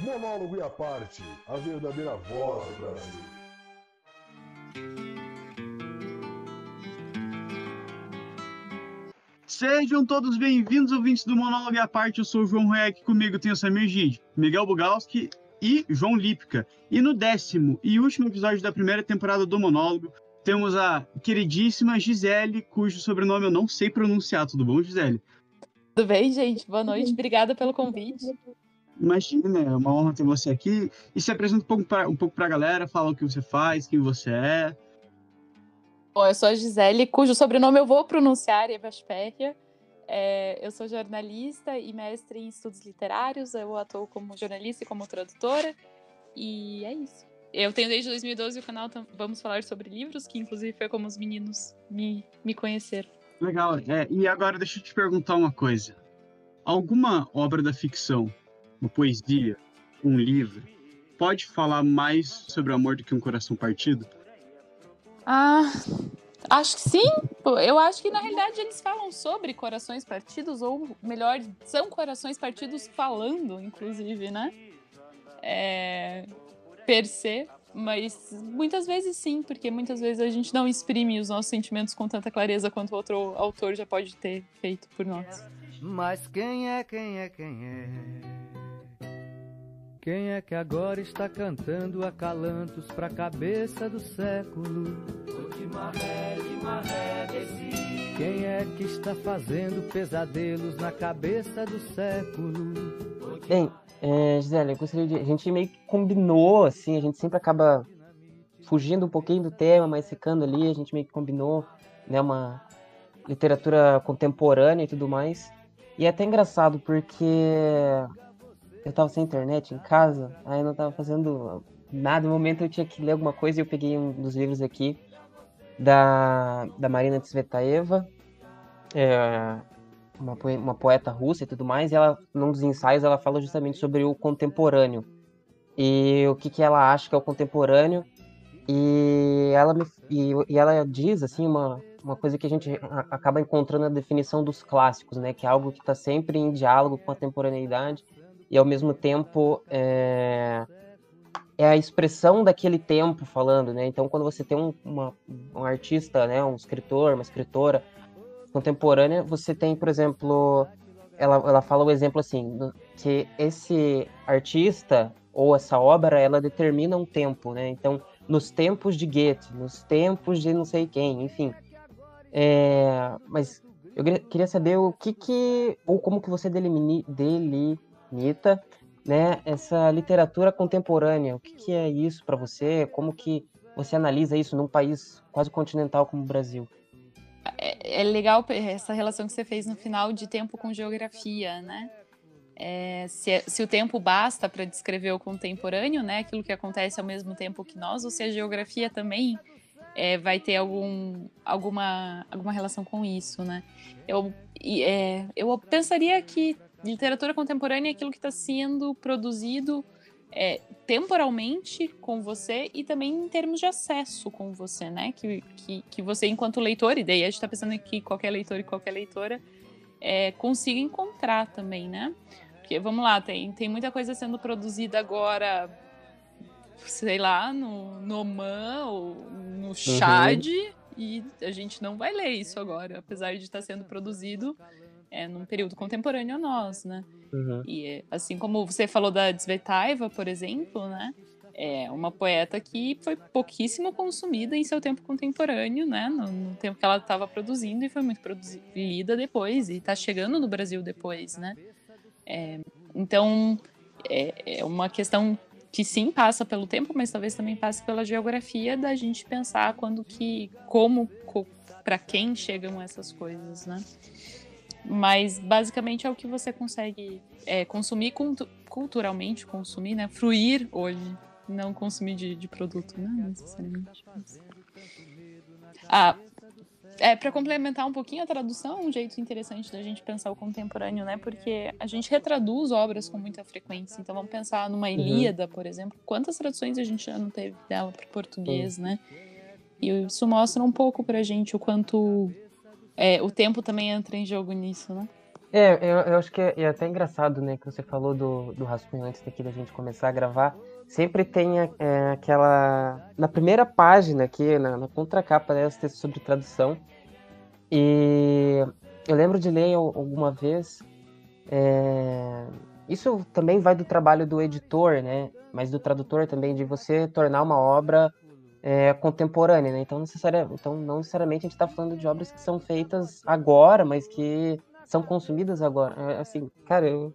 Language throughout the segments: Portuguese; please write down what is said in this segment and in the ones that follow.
Monólogo e a parte, a verdadeira voz do Brasil. Sejam todos bem-vindos, ouvintes do Monólogo e a parte. Eu sou o João Roek, comigo tem o Samir Gide, Miguel Bugalski e João Lipka. E no décimo e último episódio da primeira temporada do Monólogo, temos a queridíssima Gisele, cujo sobrenome eu não sei pronunciar. Tudo bom, Gisele? Tudo bem, gente? Boa noite. Obrigada pelo convite. Imagina, é uma honra ter você aqui. E se apresenta um pouco para um pouco galera, fala o que você faz, quem você é. Bom, eu sou a Gisele, cujo sobrenome eu vou pronunciar, Eva Sperria. É, eu sou jornalista e mestre em estudos literários. Eu atuo como jornalista e como tradutora. E é isso. Eu tenho desde 2012 o canal Vamos Falar sobre Livros, que inclusive foi como os meninos me, me conheceram. Legal. É, e agora deixa eu te perguntar uma coisa. Alguma obra da ficção, uma poesia, um livro, pode falar mais sobre o amor do que um coração partido? Ah, acho que sim. Eu acho que na realidade eles falam sobre corações partidos, ou melhor, são corações partidos falando, inclusive, né? É, per se, mas muitas vezes sim, porque muitas vezes a gente não exprime os nossos sentimentos com tanta clareza quanto outro autor já pode ter feito por nós. Mas quem é, quem é, quem é? Quem é que agora está cantando acalantos pra cabeça do século? Quem é que está fazendo pesadelos na cabeça do século? Bem, é, Gisele, eu gostaria de. A gente meio que combinou, assim, a gente sempre acaba fugindo um pouquinho do tema, mas ficando ali, a gente meio que combinou, né, uma literatura contemporânea e tudo mais. E é até engraçado porque eu tava sem internet em casa, aí eu não tava fazendo nada. No momento eu tinha que ler alguma coisa e eu peguei um dos livros aqui da, da Marina Tsvetaeva, é, uma, uma poeta russa e tudo mais, e ela, num dos ensaios, ela fala justamente sobre o contemporâneo. E o que, que ela acha que é o contemporâneo. E ela, me, e, e ela diz, assim, uma, uma coisa que a gente acaba encontrando na definição dos clássicos, né? Que é algo que está sempre em diálogo com a temporaneidade e ao mesmo tempo é, é a expressão daquele tempo falando, né? Então, quando você tem um, uma, um artista, né, um escritor, uma escritora contemporânea, você tem, por exemplo, ela, ela fala o exemplo assim, que esse artista ou essa obra, ela determina um tempo, né? Então, nos tempos de Goethe, nos tempos de não sei quem, enfim. É, mas eu queria saber o que que, ou como que você delimini, deli, Nita, né? Essa literatura contemporânea, o que, que é isso para você? Como que você analisa isso num país quase continental como o Brasil? É, é legal essa relação que você fez no final de tempo com geografia, né? É, se, é, se, o tempo basta para descrever o contemporâneo, né, aquilo que acontece ao mesmo tempo que nós, ou se a geografia também é, vai ter algum, alguma, alguma relação com isso, né? Eu, é, eu pensaria que literatura contemporânea é aquilo que está sendo produzido é, temporalmente com você e também em termos de acesso com você, né? Que, que, que você, enquanto leitor, e daí a gente está pensando que qualquer leitor e qualquer leitora é, consiga encontrar também, né? Porque, vamos lá, tem, tem muita coisa sendo produzida agora, sei lá, no, no Oman ou no Chad, uhum. e a gente não vai ler isso agora, apesar de estar tá sendo produzido é, num período contemporâneo a nós, né? Uhum. E assim como você falou da Tsvetaeva, por exemplo, né? É uma poeta que foi pouquíssimo consumida em seu tempo contemporâneo, né? No, no tempo que ela estava produzindo e foi muito lida depois e está chegando no Brasil depois, né? É, então é, é uma questão que sim passa pelo tempo, mas talvez também passe pela geografia da gente pensar quando que, como, para quem chegam essas coisas, né? Mas basicamente é o que você consegue é, consumir culturalmente, consumir, né? Fruir hoje, não consumir de, de produto, né? Necessariamente. Ah, é, para complementar um pouquinho a tradução, um jeito interessante da gente pensar o contemporâneo, né? Porque a gente retraduz obras com muita frequência. Então vamos pensar numa uhum. Ilíada, uhum. por exemplo. Quantas traduções a gente já não teve dela para português, né? E isso mostra um pouco pra gente o quanto é, o tempo também entra em jogo nisso, né? É, eu, eu acho que é, é até engraçado, né, que você falou do, do rascunho antes daqui da gente começar a gravar. Sempre tem é, aquela. Na primeira página aqui, na, na contracapa, né, os textos sobre tradução. E eu lembro de ler alguma vez. É, isso também vai do trabalho do editor, né? Mas do tradutor também, de você tornar uma obra é, contemporânea, né? Então, necessaria, então, não necessariamente a gente está falando de obras que são feitas agora, mas que são consumidas agora. É, assim, cara, eu,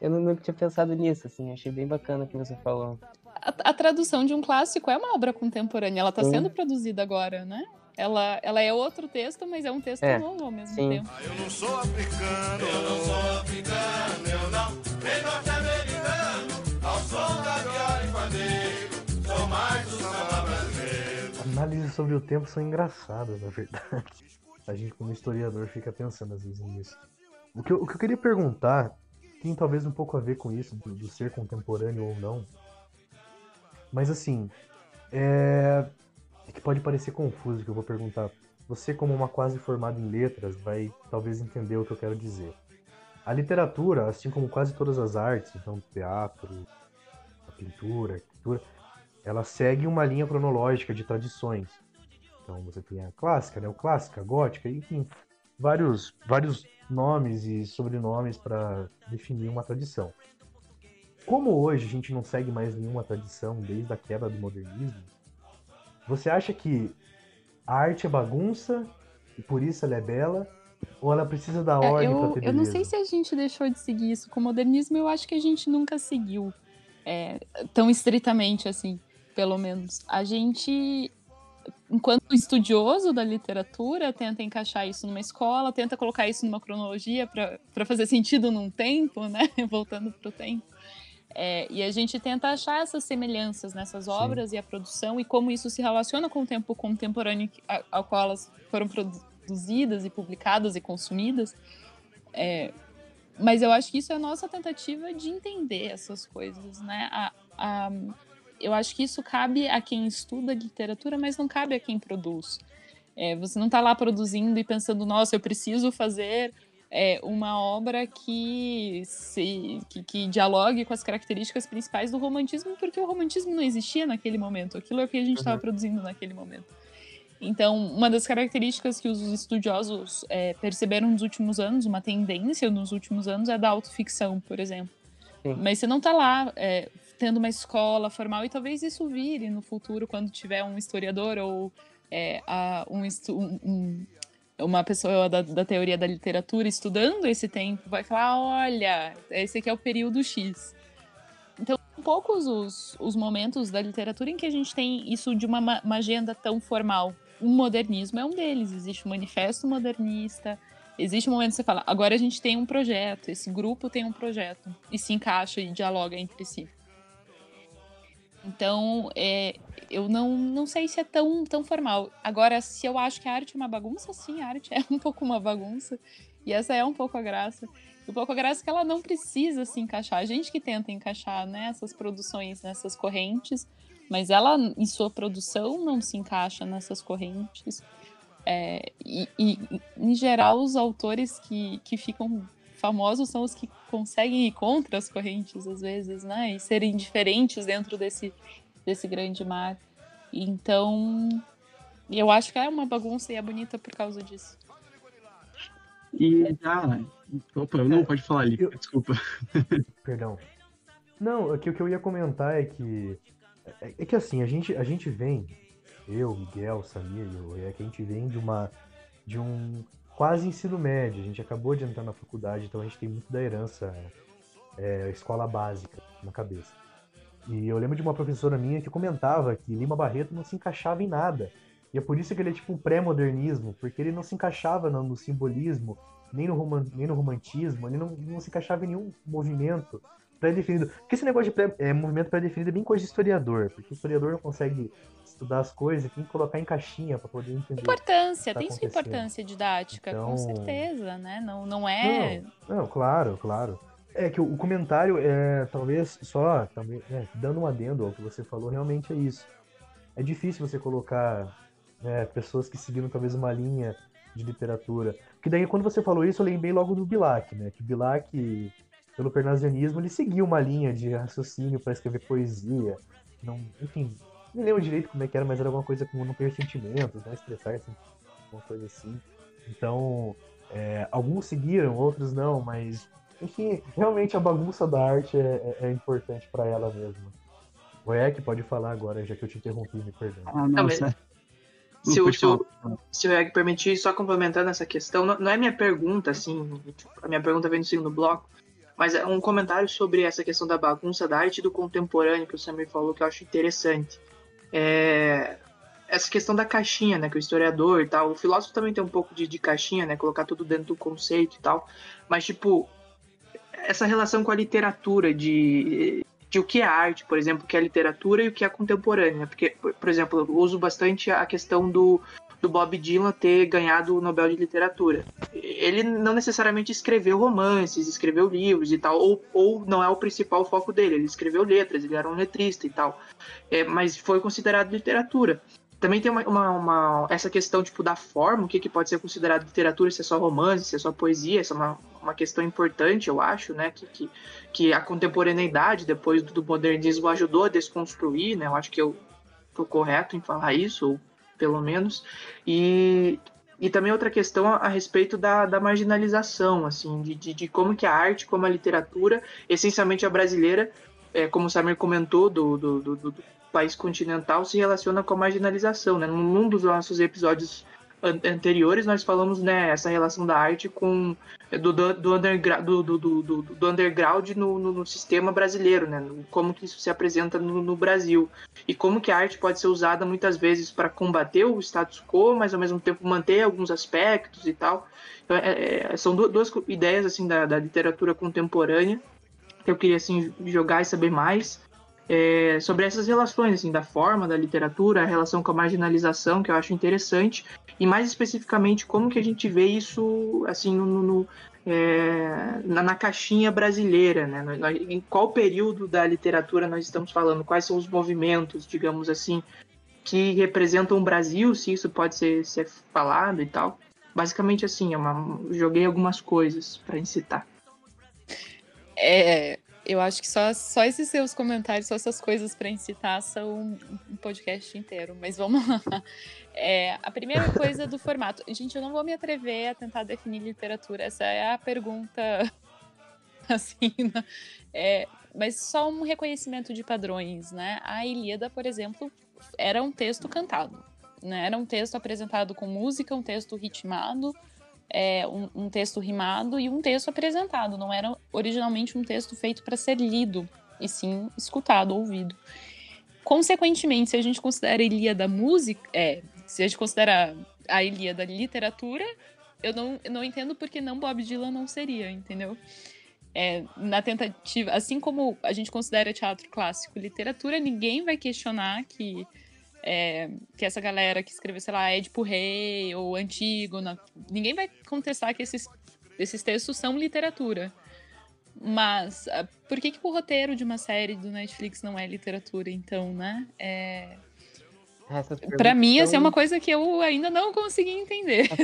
eu não, tinha pensado nisso, assim, achei bem bacana o que você falou. A, a, tradução de um clássico é uma obra contemporânea, ela está sendo produzida agora, né? Ela, ela é outro texto, mas é um texto é, novo ao mesmo sim. tempo. Eu não sou africano, eu não sou africano, eu não, sobre o tempo são engraçadas, na verdade a gente como historiador fica pensando às vezes nisso. O que eu, o que eu queria perguntar tem talvez um pouco a ver com isso, do, do ser contemporâneo ou não. Mas assim, é... é que pode parecer confuso o que eu vou perguntar. Você, como uma quase formada em letras, vai talvez entender o que eu quero dizer. A literatura, assim como quase todas as artes, então teatro, a pintura, a arquitetura, ela segue uma linha cronológica de tradições. Então você tem a clássica, neoclássica, gótica, enfim, vários, vários nomes e sobrenomes para definir uma tradição. Como hoje a gente não segue mais nenhuma tradição desde a quebra do modernismo, você acha que a arte é bagunça e por isso ela é bela? Ou ela precisa da é, ordem é, para ter beleza? Eu não sei se a gente deixou de seguir isso com o modernismo, eu acho que a gente nunca seguiu é, tão estritamente assim, pelo menos. A gente enquanto estudioso da literatura, tenta encaixar isso numa escola, tenta colocar isso numa cronologia para fazer sentido num tempo, né? Voltando para o tempo. É, e a gente tenta achar essas semelhanças nessas obras Sim. e a produção e como isso se relaciona com o tempo contemporâneo ao qual elas foram produzidas e publicadas e consumidas. É, mas eu acho que isso é a nossa tentativa de entender essas coisas, né? A, a, eu acho que isso cabe a quem estuda literatura, mas não cabe a quem produz. É, você não está lá produzindo e pensando, nossa, eu preciso fazer é, uma obra que, se, que, que, dialogue com as características principais do romantismo, porque o romantismo não existia naquele momento. Aquilo é o que a gente estava uhum. produzindo naquele momento. Então, uma das características que os estudiosos é, perceberam nos últimos anos, uma tendência nos últimos anos, é da autoficção, por exemplo. Mas você não está lá é, tendo uma escola formal, e talvez isso vire no futuro, quando tiver um historiador ou é, a, um, um, uma pessoa da, da, teoria da literatura estudando esse tempo, vai falar: olha, esse aqui é o período X. Então, poucos os, os momentos da literatura em que a gente tem isso de uma, uma agenda tão formal. O modernismo é um deles, existe o manifesto modernista, existe um momento que você fala, agora a gente tem um projeto, esse grupo tem um projeto, e se encaixa e dialoga entre si. Então, é, eu não, não sei se é tão, tão formal. Agora, se eu acho que a arte é uma bagunça, sim, a arte é um pouco uma bagunça. E essa é um pouco a graça. Um pouco a graça é que ela não precisa se encaixar. A gente que tenta encaixar né, essas produções nessas correntes, mas ela, em sua produção, não se encaixa nessas correntes. É, e, e, em geral, os autores que, que ficam famosos são os que conseguem ir contra as correntes às vezes, né? E serem diferentes dentro desse, desse grande mar. Então, eu acho que é uma bagunça e é bonita por causa disso. E ah, opa, não pode falar ali, eu... desculpa. Perdão. Não, aqui o que eu ia comentar é que é, é que assim, a gente a gente vem, eu, Miguel, Samir e o é que a gente vem de uma de um quase ensino médio. A gente acabou de entrar na faculdade, então a gente tem muito da herança é, escola básica na cabeça. E eu lembro de uma professora minha que comentava que Lima Barreto não se encaixava em nada. E é por isso que ele é tipo um pré-modernismo, porque ele não se encaixava no, no simbolismo, nem no, roman, nem no romantismo, ele não, não se encaixava em nenhum movimento pré-definido. Porque esse negócio de pré, é, movimento pré-definido é bem coisa de historiador, porque o historiador não consegue estudar as coisas, tem que colocar em caixinha para poder entender. Importância, tá tem sua importância didática, então... com certeza, né? Não, não é. Não, não, claro, claro. É que o, comentário é talvez só, também, é, dando um adendo ao que você falou, realmente é isso. É difícil você colocar né, pessoas que seguiram talvez uma linha de literatura. Porque daí, quando você falou isso, eu lembrei logo do Bilac, né? Que Bilac, pelo pernasianismo, ele seguia uma linha de raciocínio para escrever poesia. Não, enfim, não lembro direito como é que era, mas era alguma coisa como não ter sentimentos, não expressar-se, uma coisa assim. Então, é, alguns seguiram, outros não, mas enfim, realmente a bagunça da arte é, é, é importante para ela mesma. O Ek pode falar agora, já que eu te interrompi, me perdoe. Ah, não, se, o, se, o, se o permitir, só complementando essa questão, não, não, é minha pergunta, assim, a minha pergunta vem no segundo bloco, mas é um comentário sobre essa questão da bagunça da arte do contemporâneo que o Samir falou que eu acho interessante. É, essa questão da caixinha, né, que o historiador e tal, o filósofo também tem um pouco de, de caixinha, né, colocar tudo dentro do conceito e tal, mas tipo, essa relação com a literatura, de, de o que é arte, por exemplo, o que é literatura e o que é contemporânea. Porque, por exemplo, eu uso bastante a questão do, do Bob Dylan ter ganhado o Nobel de Literatura. Ele não necessariamente escreveu romances, escreveu livros e tal, ou, ou não é o principal foco dele. Ele escreveu letras, ele era um letrista e tal, é, mas foi considerado literatura. Também tem uma, uma, uma, essa questão tipo da forma, o que, que pode ser considerado literatura, se é só romance, se é só poesia, essa é uma, uma questão importante, eu acho, né? Que, que, que a contemporaneidade, depois do, do modernismo, ajudou a desconstruir, né? Eu acho que eu estou correto em falar isso, ou pelo menos. E, e também outra questão a, a respeito da, da marginalização, assim, de, de, de, como que a arte, como a literatura, essencialmente a brasileira, é, como o Samir comentou, do, do, do, do país continental se relaciona com a marginalização. Né? Num dos nossos episódios anteriores nós falamos né essa relação da arte com do, do, undergra do, do, do, do underground no, no, no, sistema brasileiro né como que isso se apresenta no, no, Brasil. E como que a arte pode ser usada muitas vezes para combater o status quo mas ao mesmo tempo manter alguns aspectos e tal. Então, é, é, são duas ideias assim da, da literatura contemporânea que eu queria assim jogar e saber mais é, sobre essas relações, assim, da forma da literatura, a relação com a marginalização, que eu acho interessante, e mais especificamente como que a gente vê isso, assim, no, no é, na, na, caixinha brasileira, né? Em qual período da literatura nós estamos falando? Quais são os movimentos, digamos assim, que representam o Brasil, se isso pode ser, ser falado e tal. Basicamente assim, é joguei algumas coisas para incitar. É, eu acho que só, só esses seus comentários, só essas coisas para incitar são um podcast inteiro. Mas vamos lá. É, a primeira coisa do formato. Gente, eu não vou me atrever a tentar definir literatura. Essa é a pergunta. Assim, né? é, mas só um reconhecimento de padrões, né? A Ilíada, por exemplo, era um texto cantado. Né? Era um texto apresentado com música, um texto ritmado, é, um, um, texto rimado e um texto apresentado. Não era originalmente um texto feito para ser lido, e sim escutado, ouvido. Consequentemente, se a gente considera a Ilíada música, é, se a gente considera a Ilíada literatura, eu não, eu não entendo porque não Bob Dylan não seria, entendeu? É, na tentativa, assim como a gente considera teatro clássico literatura, ninguém vai questionar que é, que essa galera que escreveu, sei lá, Édipo Rei ou Antígona, ninguém vai contestar que esses, esses textos são literatura. Mas ah, por que, que o roteiro de uma série do Netflix não é literatura, então, né? É... Para mim, essa é uma coisa que eu ainda não consegui entender.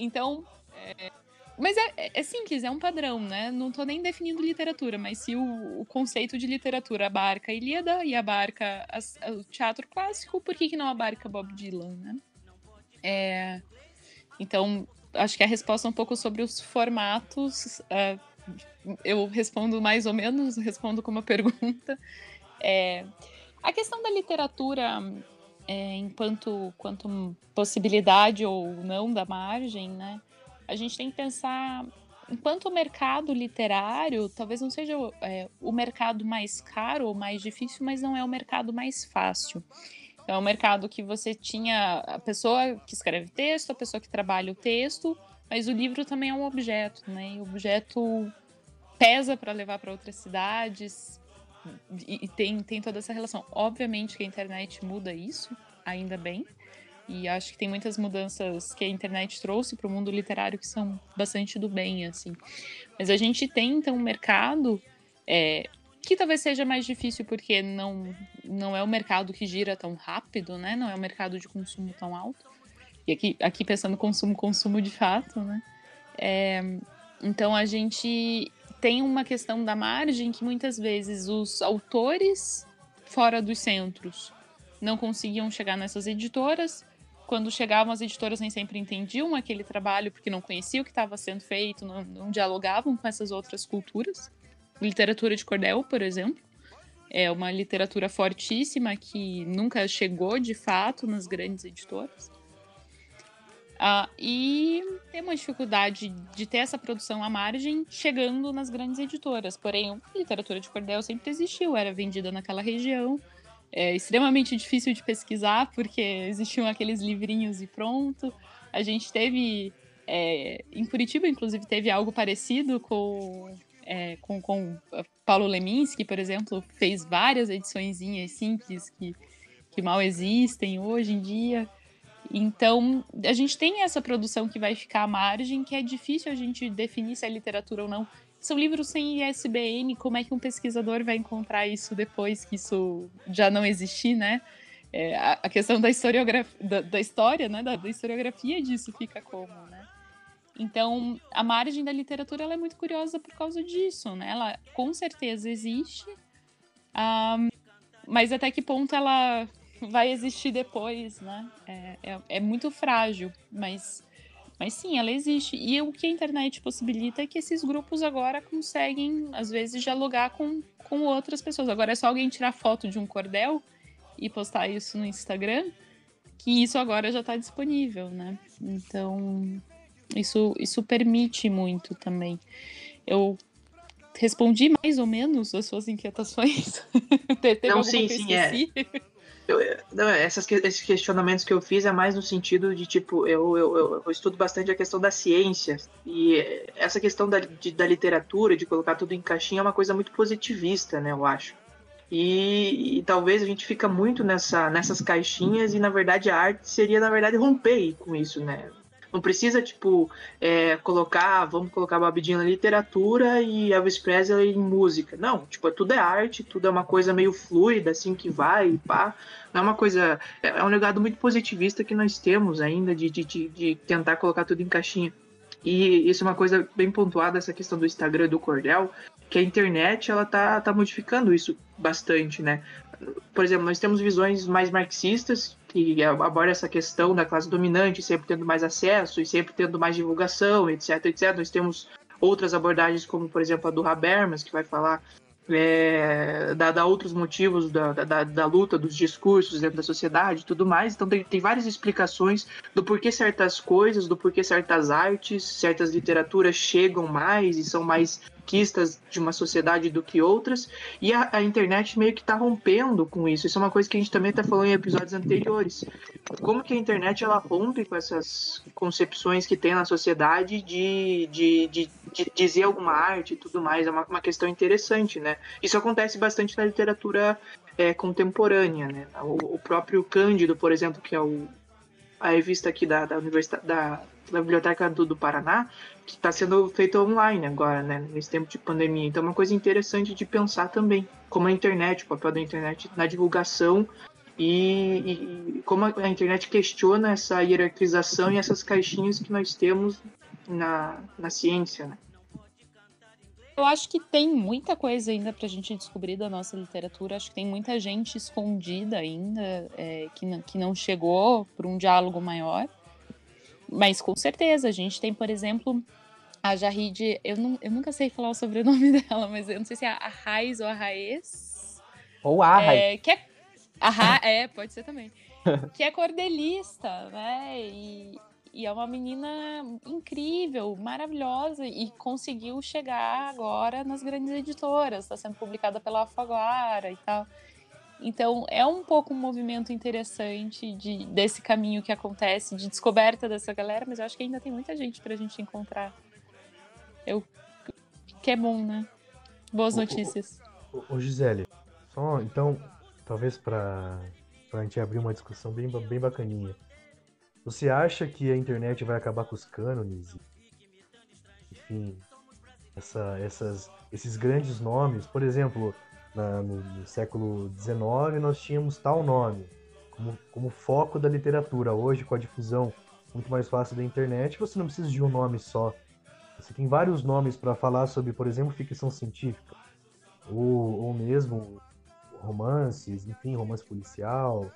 Então, é, mas é, é, é, simples, é um padrão, né? Não tô nem definindo literatura, mas se o, o conceito de literatura abarca a Ilíada e abarca as, o teatro clássico, por que, que não abarca Bob Dylan, né? É, então, acho que a resposta é um pouco sobre os formatos. Uh, eu respondo mais ou menos, respondo com uma pergunta. É, a questão da literatura é, enquanto, enquanto possibilidade ou não da margem, né? A gente tem que pensar enquanto o mercado literário talvez não seja é, o mercado mais caro ou mais difícil, mas não é o mercado mais fácil. Então, é um mercado que você tinha a pessoa que escreve texto, a pessoa que trabalha o texto, mas o livro também é um objeto, né? E o objeto pesa para levar para outras cidades e, e tem, tem toda essa relação. Obviamente que a internet muda isso, ainda bem, e acho que tem muitas mudanças que a internet trouxe para o mundo literário que são bastante do bem, assim. Mas a gente tem, então, um mercado é, que talvez seja mais difícil porque não, não é um mercado que gira tão rápido, né? Não é um mercado de consumo tão alto. E aqui, aqui pensando consumo, consumo de fato, né? É, então a gente tem uma questão da margem que muitas vezes os autores fora dos centros não conseguiam chegar nessas editoras. Quando chegavam, as editoras nem sempre entendiam aquele trabalho porque não conheciam o que estava sendo feito, não, não dialogavam com essas outras culturas. Literatura de cordel, por exemplo, é uma literatura fortíssima que nunca chegou de fato nas grandes editoras. Uh, e tem uma dificuldade de ter essa produção à margem chegando nas grandes editoras. Porém, literatura de cordel sempre existiu, era vendida naquela região. É extremamente difícil de pesquisar, porque existiam aqueles livrinhos e pronto. A gente teve. É, em Curitiba, inclusive, teve algo parecido com, é, com, com Paulo Leminski, por exemplo, fez várias edições simples que, que mal existem hoje em dia. Então, a gente tem essa produção que vai ficar à margem, que é difícil a gente definir se é literatura ou não. São livros sem ISBN, como é que um pesquisador vai encontrar isso depois que isso já não existir, né? É, a, a, questão da historiografia, da, da história, né? Da, da, historiografia disso fica como, né? Então, a margem da literatura ela é muito curiosa por causa disso, né? Ela com certeza existe, um, mas até que ponto ela vai existir depois, né? É, é, é, muito frágil, mas, mas sim, ela existe. E o que a internet possibilita é que esses grupos agora conseguem, às vezes, dialogar com, com outras pessoas. Agora é só alguém tirar foto de um cordel e postar isso no Instagram, que isso agora já está disponível, né? Então, isso, isso permite muito também. Eu respondi mais ou menos as suas inquietações. Não, sim, sim, é. Eu, não, essas, esses questionamentos que eu fiz é mais no sentido de, tipo, eu, eu, eu estudo bastante a questão da ciência e essa questão da, de, da literatura, de colocar tudo em caixinha, é uma coisa muito positivista, né, eu acho. E, e, talvez a gente fica muito nessa, nessas caixinhas e, na verdade, a arte seria, na verdade, romper com isso, né? Não precisa, tipo, é, colocar, vamos colocar Bob Dylan na literatura e Elvis Presley em música. Não, tipo, tudo é arte, tudo é uma coisa meio fluida, assim, que vai e pá. Não é uma coisa... É, é um legado muito positivista que nós temos ainda de, de, de, de tentar colocar tudo em caixinha. E isso é uma coisa bem pontuada, essa questão do Instagram do Cordel, que a internet, ela tá, tá modificando isso bastante, né? Por exemplo, nós temos visões mais marxistas, que aborda essa questão da classe dominante sempre tendo mais acesso e sempre tendo mais divulgação, etc, etc. Nós temos outras abordagens, como por exemplo a do Habermas, que vai falar é, dar, dar, outros motivos da, da, da, luta, dos discursos dentro da sociedade e tudo mais. Então tem, tem várias explicações do porquê certas coisas, do porquê certas artes, certas literaturas chegam mais e são mais conquistas de uma sociedade do que outras, e a, a internet meio que está rompendo com isso. Isso é uma coisa que a gente também está falando em episódios anteriores. Como que a internet ela rompe com essas concepções que tem na sociedade de, de, de, de dizer alguma arte e tudo mais. É uma, uma, questão interessante, né? Isso acontece bastante na literatura é, contemporânea, né? O, o próprio Cândido, por exemplo, que é o, a revista aqui da, da Universidade da, da Biblioteca do, do Paraná, que está sendo feito online agora, né, nesse tempo de pandemia. Então, é uma coisa interessante de pensar também, como a internet, o papel da internet na divulgação e, e como a internet questiona essa hierarquização e essas caixinhas que nós temos na, na ciência, né. Eu acho que tem muita coisa ainda para a gente descobrir da nossa literatura. Acho que tem muita gente escondida ainda é, que, não, que não chegou para um diálogo maior. Mas com certeza, a gente tem, por exemplo, a Jahid, eu, não, eu nunca sei falar o sobrenome dela, mas eu não sei se é a Raiz ou a Raiz. Ou a Raiz. É, que é, a Ra, é, pode ser também. que é cordelista, né? E, e é uma menina incrível, maravilhosa e conseguiu chegar agora nas grandes editoras. Está sendo publicada pela Alfaguara e tal. Então é um pouco um movimento interessante de, desse caminho que acontece de descoberta dessa galera, mas eu acho que ainda tem muita gente para a gente encontrar. Eu que é bom, né? Boas notícias. Ô, ô, ô Gisele, só então, talvez para a gente abrir uma discussão bem, bem bacaninha. Você acha que a internet vai acabar com os cânones? Enfim, essa, essas, esses grandes nomes, por exemplo, na, no, no, século XIX nós tínhamos tal nome como, como foco da literatura. Hoje, com a difusão muito mais fácil da internet, você não precisa de um nome só. Você tem vários nomes para falar sobre, por exemplo, ficção científica, ou, ou mesmo romances, enfim, romance policial.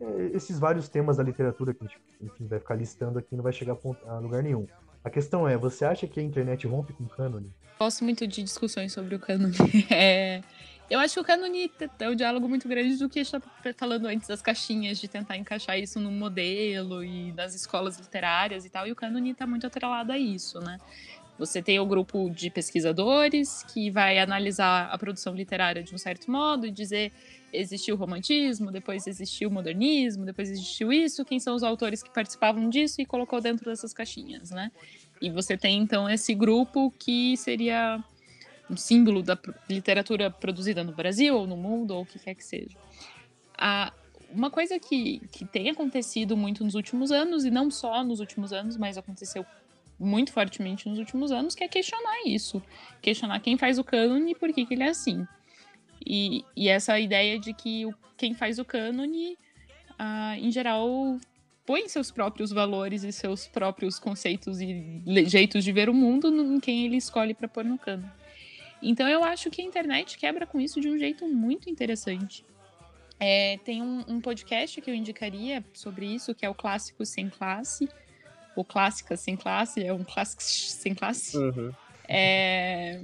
É, esses vários temas da literatura que a gente enfim, vai ficar listando aqui não vai chegar a lugar nenhum. A questão é, você acha que a internet rompe com o cânone? Gosto muito de discussões sobre o cânone. É, eu acho que o cânone é um diálogo muito grande do que está falando antes das caixinhas, de tentar encaixar isso num modelo e das escolas literárias e tal, e o cânone está muito atrelado a isso, né? Você tem o grupo de pesquisadores que vai analisar a produção literária de um certo modo e dizer existiu o romantismo, depois existiu o modernismo, depois existiu isso, quem são os autores que participavam disso e colocou dentro dessas caixinhas, né? E você tem então esse grupo que seria um símbolo da literatura produzida no Brasil ou no mundo ou o que quer que seja. A, uma coisa que, que tem acontecido muito nos últimos anos, e não só nos últimos anos, mas aconteceu muito fortemente nos últimos anos, que é questionar isso. Questionar quem faz o cânone e por que, que ele é assim. E, e essa ideia de que o, quem faz o cânone, ah, em geral, põe seus próprios valores e seus próprios conceitos e jeitos de ver o mundo em quem ele escolhe para pôr no cânone. Então eu acho que a internet quebra com isso de um jeito muito interessante. É, tem um, um, podcast que eu indicaria sobre isso, que é o Clássico Sem Classe. O Clássica Sem Classe, é um clássico sem classe. Uhum. É,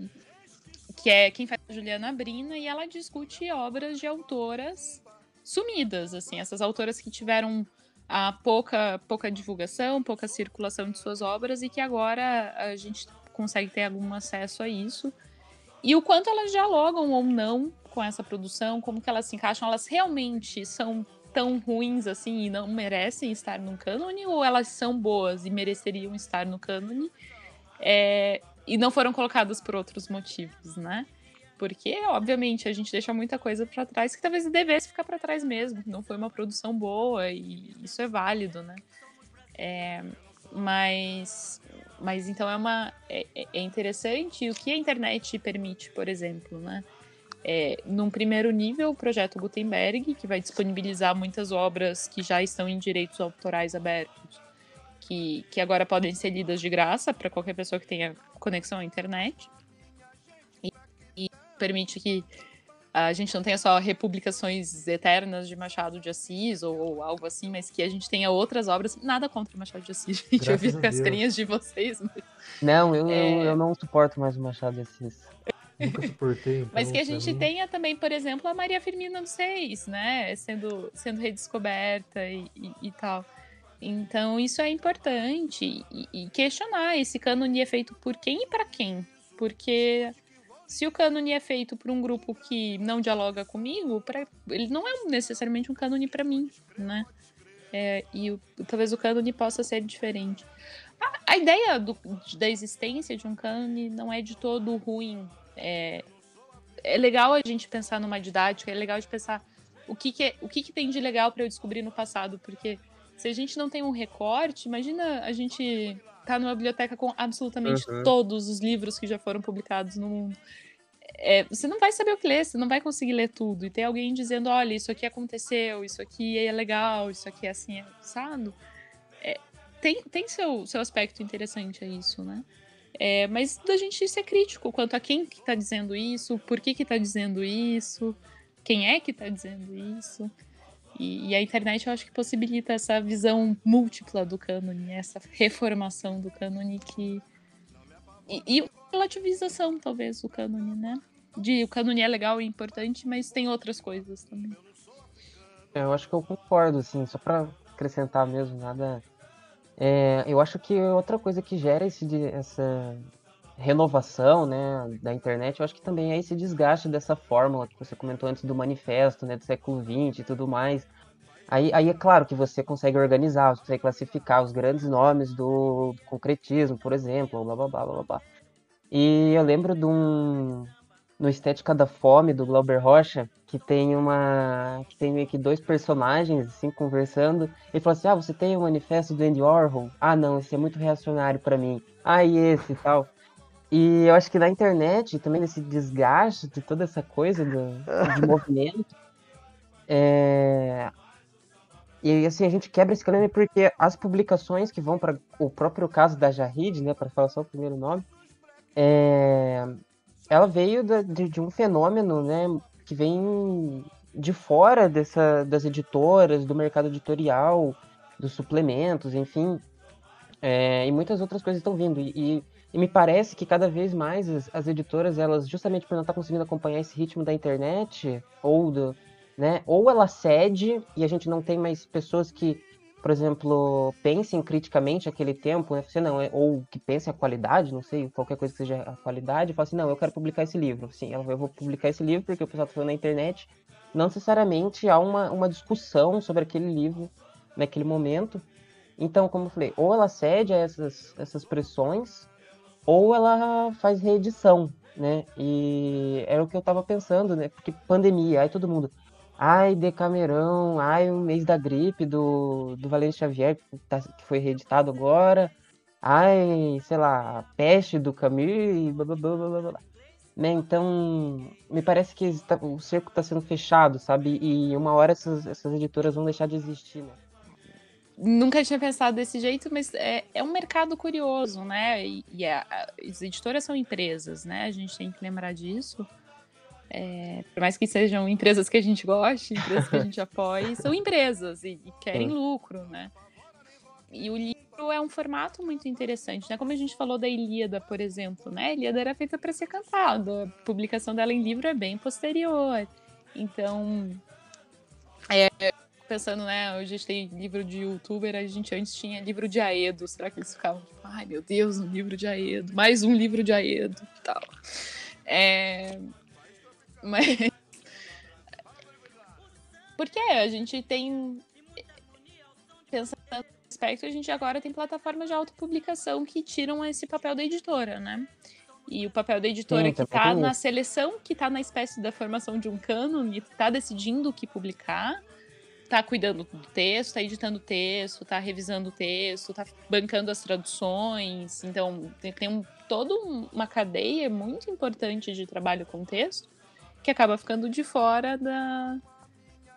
que é quem faz a Juliana Brina, e ela discute obras de autoras sumidas, assim, essas autoras que tiveram a pouca, pouca divulgação, pouca circulação de suas obras e que agora a gente consegue ter algum acesso a isso e o quanto elas dialogam ou não com essa produção, como que elas se encaixam, elas realmente são tão ruins assim e não merecem estar no cânone, ou elas são boas e mereceriam estar no cânone é, e não foram colocadas por outros motivos, né? Porque, obviamente, a gente deixa muita coisa para trás que talvez devesse ficar para trás mesmo. Não foi uma produção boa e isso é válido, né? É, mas mas então é uma é, é, interessante o que a internet permite, por exemplo, né? É, num primeiro nível, o projeto Gutenberg, que vai disponibilizar muitas obras que já estão em direitos autorais abertos, que, que agora podem ser lidas de graça para qualquer pessoa que tenha conexão à internet. E, e permite que a gente não tenha só republicações eternas de Machado de Assis ou, ou, algo assim, mas que a gente tenha outras obras. Nada contra Machado de Assis, gente. Graças eu vi as carinhas de vocês. Mas... Não, eu, é... eu, eu, não suporto mais o Machado de Assis. Nunca suportei. Então, mas que a gente tenha também, por exemplo, a Maria Firmina dos Seis, né? Sendo, sendo redescoberta e, e, e tal. Então, isso é importante. E, e questionar esse cânone é feito por quem e para quem. Porque se o cânone é feito por um grupo que não dialoga comigo, pra, ele não é necessariamente um cânone para mim, né? É, e o, talvez o cânone possa ser diferente. A, a ideia do, da existência de um cânone não é de todo ruim. É, é legal a gente pensar numa didática, é legal de pensar o que, que, é, o que, que tem de legal para eu descobrir no passado, porque se a gente não tem um recorte, imagina a gente tá numa biblioteca com absolutamente uhum. todos os livros que já foram publicados no mundo. É, você não vai saber o que ler, você não vai conseguir ler tudo. E tem alguém dizendo, olha, isso aqui aconteceu, isso aqui é legal, isso aqui é assim, é assado. É, tem tem seu, seu aspecto interessante a isso, né? É, mas da gente ser crítico quanto a quem que tá dizendo isso, por que que tá dizendo isso, quem é que tá dizendo isso. E, e, a internet eu acho que possibilita essa visão múltipla do cânone, essa reformação do cânone que. E, e relativização, talvez, do cânone, né? De o cânone é legal e importante, mas tem outras coisas também. É, eu acho que eu concordo, assim, só para acrescentar mesmo, nada. É, eu acho que outra coisa que gera esse, essa renovação né, da internet, eu acho que também é esse desgaste dessa fórmula que você comentou antes do manifesto, né, do século XX e tudo mais. Aí, aí é claro que você consegue organizar, você consegue classificar os grandes nomes do concretismo, por exemplo, blá blá blá blá blá. E eu lembro de um. No Estética da Fome, do Glauber Rocha, que tem uma. que tem meio que dois personagens, assim, conversando. Ele falou assim: Ah, você tem o manifesto do Andy Warhol? Ah, não, esse é muito reacionário para mim. Ah, e esse e tal. E eu acho que na internet, também nesse desgaste de toda essa coisa do, de movimento, é... E assim, a gente quebra esse cânone porque as publicações que vão para o próprio caso da Jahid, né, para falar só o primeiro nome, é... ela veio de, de, um fenômeno, né, que vem de fora dessa, das editoras, do mercado editorial, dos suplementos, enfim, é... e muitas outras coisas estão vindo. E, e, me parece que cada vez mais as, as editoras, elas, justamente por não estar conseguindo acompanhar esse ritmo da internet ou do né? Ou ela cede e a gente não tem mais pessoas que, por exemplo, pensem criticamente aquele tempo, né? Você não, é, ou que pensem a qualidade, não sei, qualquer coisa que seja a qualidade, e fala assim, não, eu quero publicar esse livro. Sim, eu vou publicar esse livro porque o pessoal está falando na internet. Não necessariamente há uma, uma discussão sobre aquele livro naquele momento. Então, como eu falei, ou ela cede a essas, essas pressões, ou ela faz reedição, né? E era o que eu tava pensando, né? Porque pandemia, aí todo mundo, Ai, Decamerão, ai, o mês da gripe do, do Valente Xavier, que, tá, que foi reeditado agora. Ai, sei lá, peste do Camus blá blá blá blá blá. Né? Então, me parece que o cerco está sendo fechado, sabe? E uma hora essas, essas editoras vão deixar de existir, né? Nunca tinha pensado desse jeito, mas é, é um mercado curioso, né? E, e é, as editoras são empresas, né? A gente tem que lembrar disso. É, por mais que sejam empresas que a gente goste, empresas que a gente apoie, são empresas e, e querem Sim. lucro, né? E o livro é um formato muito interessante, né? Como a gente falou da Ilíada, por exemplo, né? A Ilíada era feita para ser cantada, a publicação dela em livro é bem posterior. Então, é, pensando, né? Hoje a gente tem livro de youtuber, a gente antes tinha livro de Aedo. Será que eles ficavam tipo, ai meu Deus, um livro de Aedo, mais um livro de Aedo e tal. É, mas. Porque a gente tem. Pensando nesse aspecto, a gente agora tem plataformas de autopublicação que tiram esse papel da editora, né? E o papel da editora Sim, que está na seleção, que está na espécie da formação de um cânone, está decidindo o que publicar, está cuidando do texto, está editando o texto, está revisando o texto, está bancando as traduções. Então, tem, tem um, toda uma cadeia muito importante de trabalho com texto que acaba ficando de fora da,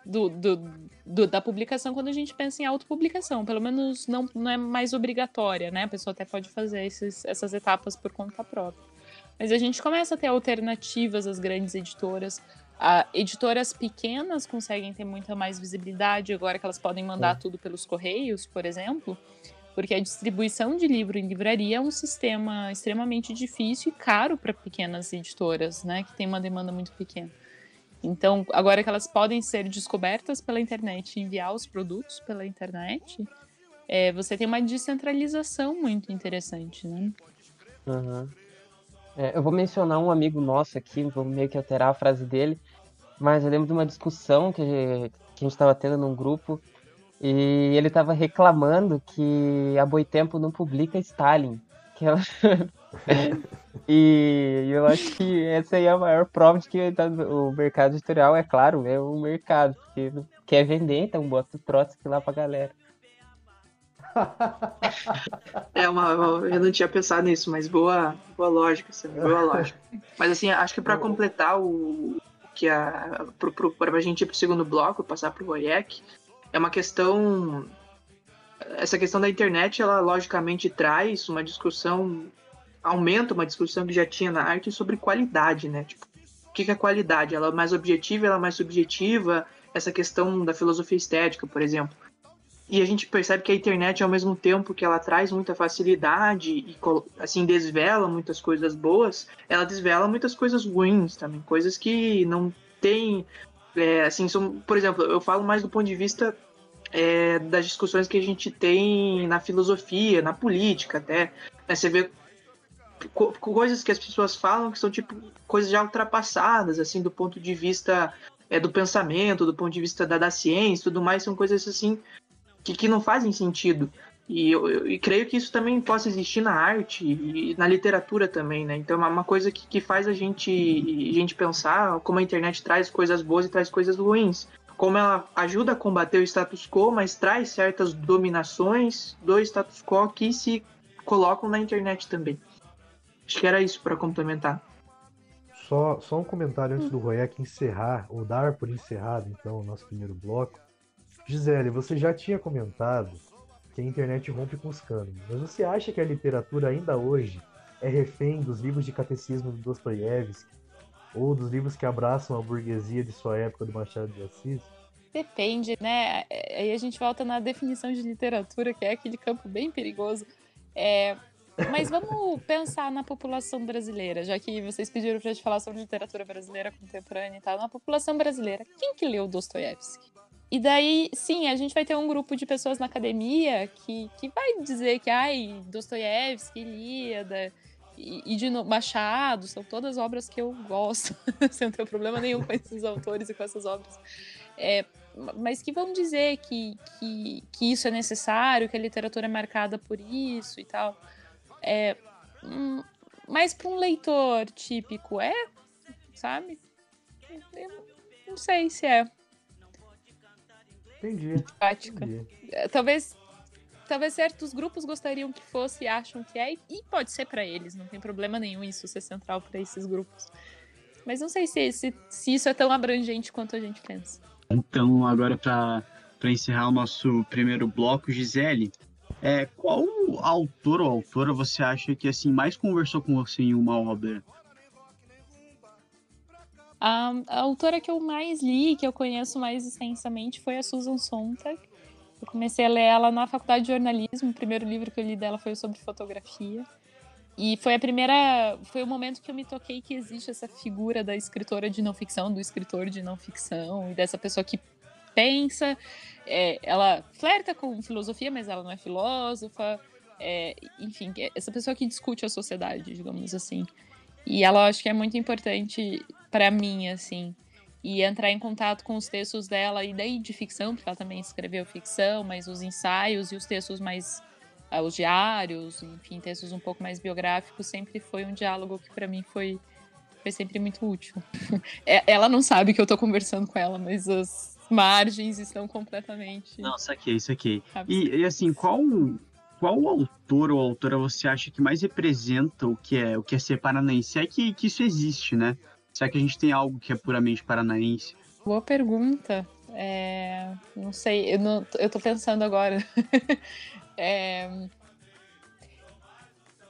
do, do, do, da publicação quando a gente pensa em autopublicação. Pelo menos não, não é mais obrigatória, né? A pessoa até pode fazer esses, essas etapas por conta própria. Mas a gente começa a ter alternativas às grandes editoras. Editoras pequenas conseguem ter muita mais visibilidade agora que elas podem mandar tudo pelos correios, por exemplo porque a distribuição de livro em livraria é um sistema extremamente difícil e caro para pequenas editoras, né, que tem uma demanda muito pequena. Então, agora que elas podem ser descobertas pela internet enviar os produtos pela internet, é, você tem uma descentralização muito interessante, né? Uhum. É, eu vou mencionar um amigo nosso aqui, vou meio que alterar a frase dele, mas eu lembro de uma discussão que, que a gente estava tendo num grupo e ele estava reclamando que a Boitempo não publica Stalin. Que ela... e eu acho que essa aí é a maior prova de que tá, o mercado editorial, é claro, é um mercado, porque quer vender, então bota o Trotsky lá pra galera. É uma, eu não tinha pensado nisso, mas boa, boa lógica, assim, boa lógica. Mas assim, acho que para completar o que a para a gente ir pro segundo bloco, passar pro Voyek, é uma questão. Essa questão da internet, ela logicamente traz uma discussão, aumenta uma discussão que já tinha na arte sobre qualidade, né? Tipo, o que é qualidade? Ela é mais objetiva, ela é mais subjetiva? Essa questão da filosofia estética, por exemplo. E a gente percebe que a internet, ao mesmo tempo que ela traz muita facilidade e assim desvela muitas coisas boas, ela desvela muitas coisas ruins também, coisas que não tem é, assim, são, por exemplo, eu falo mais do ponto de vista é, das discussões que a gente tem na filosofia, na política até. Né? Você vê co coisas que as pessoas falam que são tipo coisas já ultrapassadas, assim, do ponto de vista é, do pensamento, do ponto de vista da, da ciência, tudo mais, são coisas assim que, que não fazem sentido. E eu, eu e creio que isso também possa existir na arte e na literatura também, né? Então é uma coisa que, que faz a gente, a gente pensar como a internet traz coisas boas e traz coisas ruins. Como ela ajuda a combater o status quo, mas traz certas dominações do status quo que se colocam na internet também. Acho que era isso para complementar. Só, só um comentário antes do Royak encerrar, ou dar por encerrado, então, o nosso primeiro bloco. Gisele, você já tinha comentado que a internet rompe com os cânones, mas você acha que a literatura ainda hoje é refém dos livros de catecismo do Dostoiévski ou dos livros que abraçam a burguesia de sua época do Machado de Assis? Depende, né? Aí a gente volta na definição de literatura, que é aquele campo bem perigoso. É, mas vamos pensar na população brasileira, já que vocês pediram para a gente falar sobre literatura brasileira contemporânea e tal. Na população brasileira, quem que leu Dostoiévski? E daí, sim, a gente vai ter um grupo de pessoas na academia que, que vai dizer que, ai, Dostoiévski, Ilíada e, e de Machado são todas obras que eu gosto, sem ter problema nenhum com esses autores e com essas obras. É, mas que vão dizer que, que, que isso é necessário, que a literatura é marcada por isso e tal. É, hum, mas para um leitor típico é, sabe? Eu não sei se é. Entendi. Prática. Entendi. É, talvez, talvez certos grupos gostariam que fosse e acham que é, e pode ser para eles, não tem problema nenhum isso ser central para esses grupos. Mas não sei se, se, se isso é tão abrangente quanto a gente pensa. Então, agora para encerrar o nosso primeiro bloco, Gisele, é, qual autor ou autora você acha que assim mais conversou com você em uma obra? A, a autora que eu mais li, que eu conheço mais extensamente, foi a Susan Sontag. Eu comecei a ler ela na faculdade de jornalismo. O primeiro livro que eu li dela foi sobre fotografia. E foi a primeira, foi o momento que eu me toquei que existe essa figura da escritora de não ficção, do escritor de não ficção e dessa pessoa que pensa, é, ela flerta com filosofia, mas ela não é filósofa, é, enfim, é essa pessoa que discute a sociedade, digamos assim. E ela acho que é muito importante para mim, assim, e entrar em contato com os textos dela, e daí de ficção, porque ela também escreveu ficção, mas os ensaios e os textos mais. Uh, os diários, enfim, textos um pouco mais biográficos, sempre foi um diálogo que para mim foi, foi sempre muito útil. É, ela não sabe que eu tô conversando com ela, mas as, margens estão completamente. Não, saquei, saquei. E, e assim, qual qual autor ou autora você acha que mais representa o que é o que é ser paranaense? É que, que isso existe, né? Será que a gente tem algo que é puramente paranaense? Boa pergunta. É... Não sei, eu, não, eu tô pensando agora. é...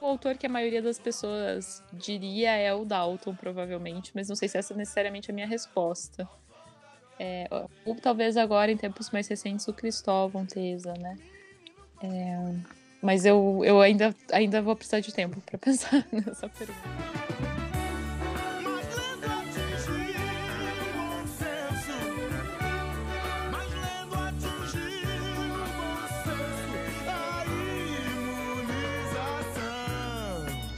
O autor que a maioria das pessoas diria é o Dalton, provavelmente, mas não sei se essa é necessariamente a minha resposta. É, ou talvez agora, em tempos mais recentes, o Cristóvão Teza, né? É, mas eu, eu ainda, ainda vou precisar de tempo para pensar nessa pergunta.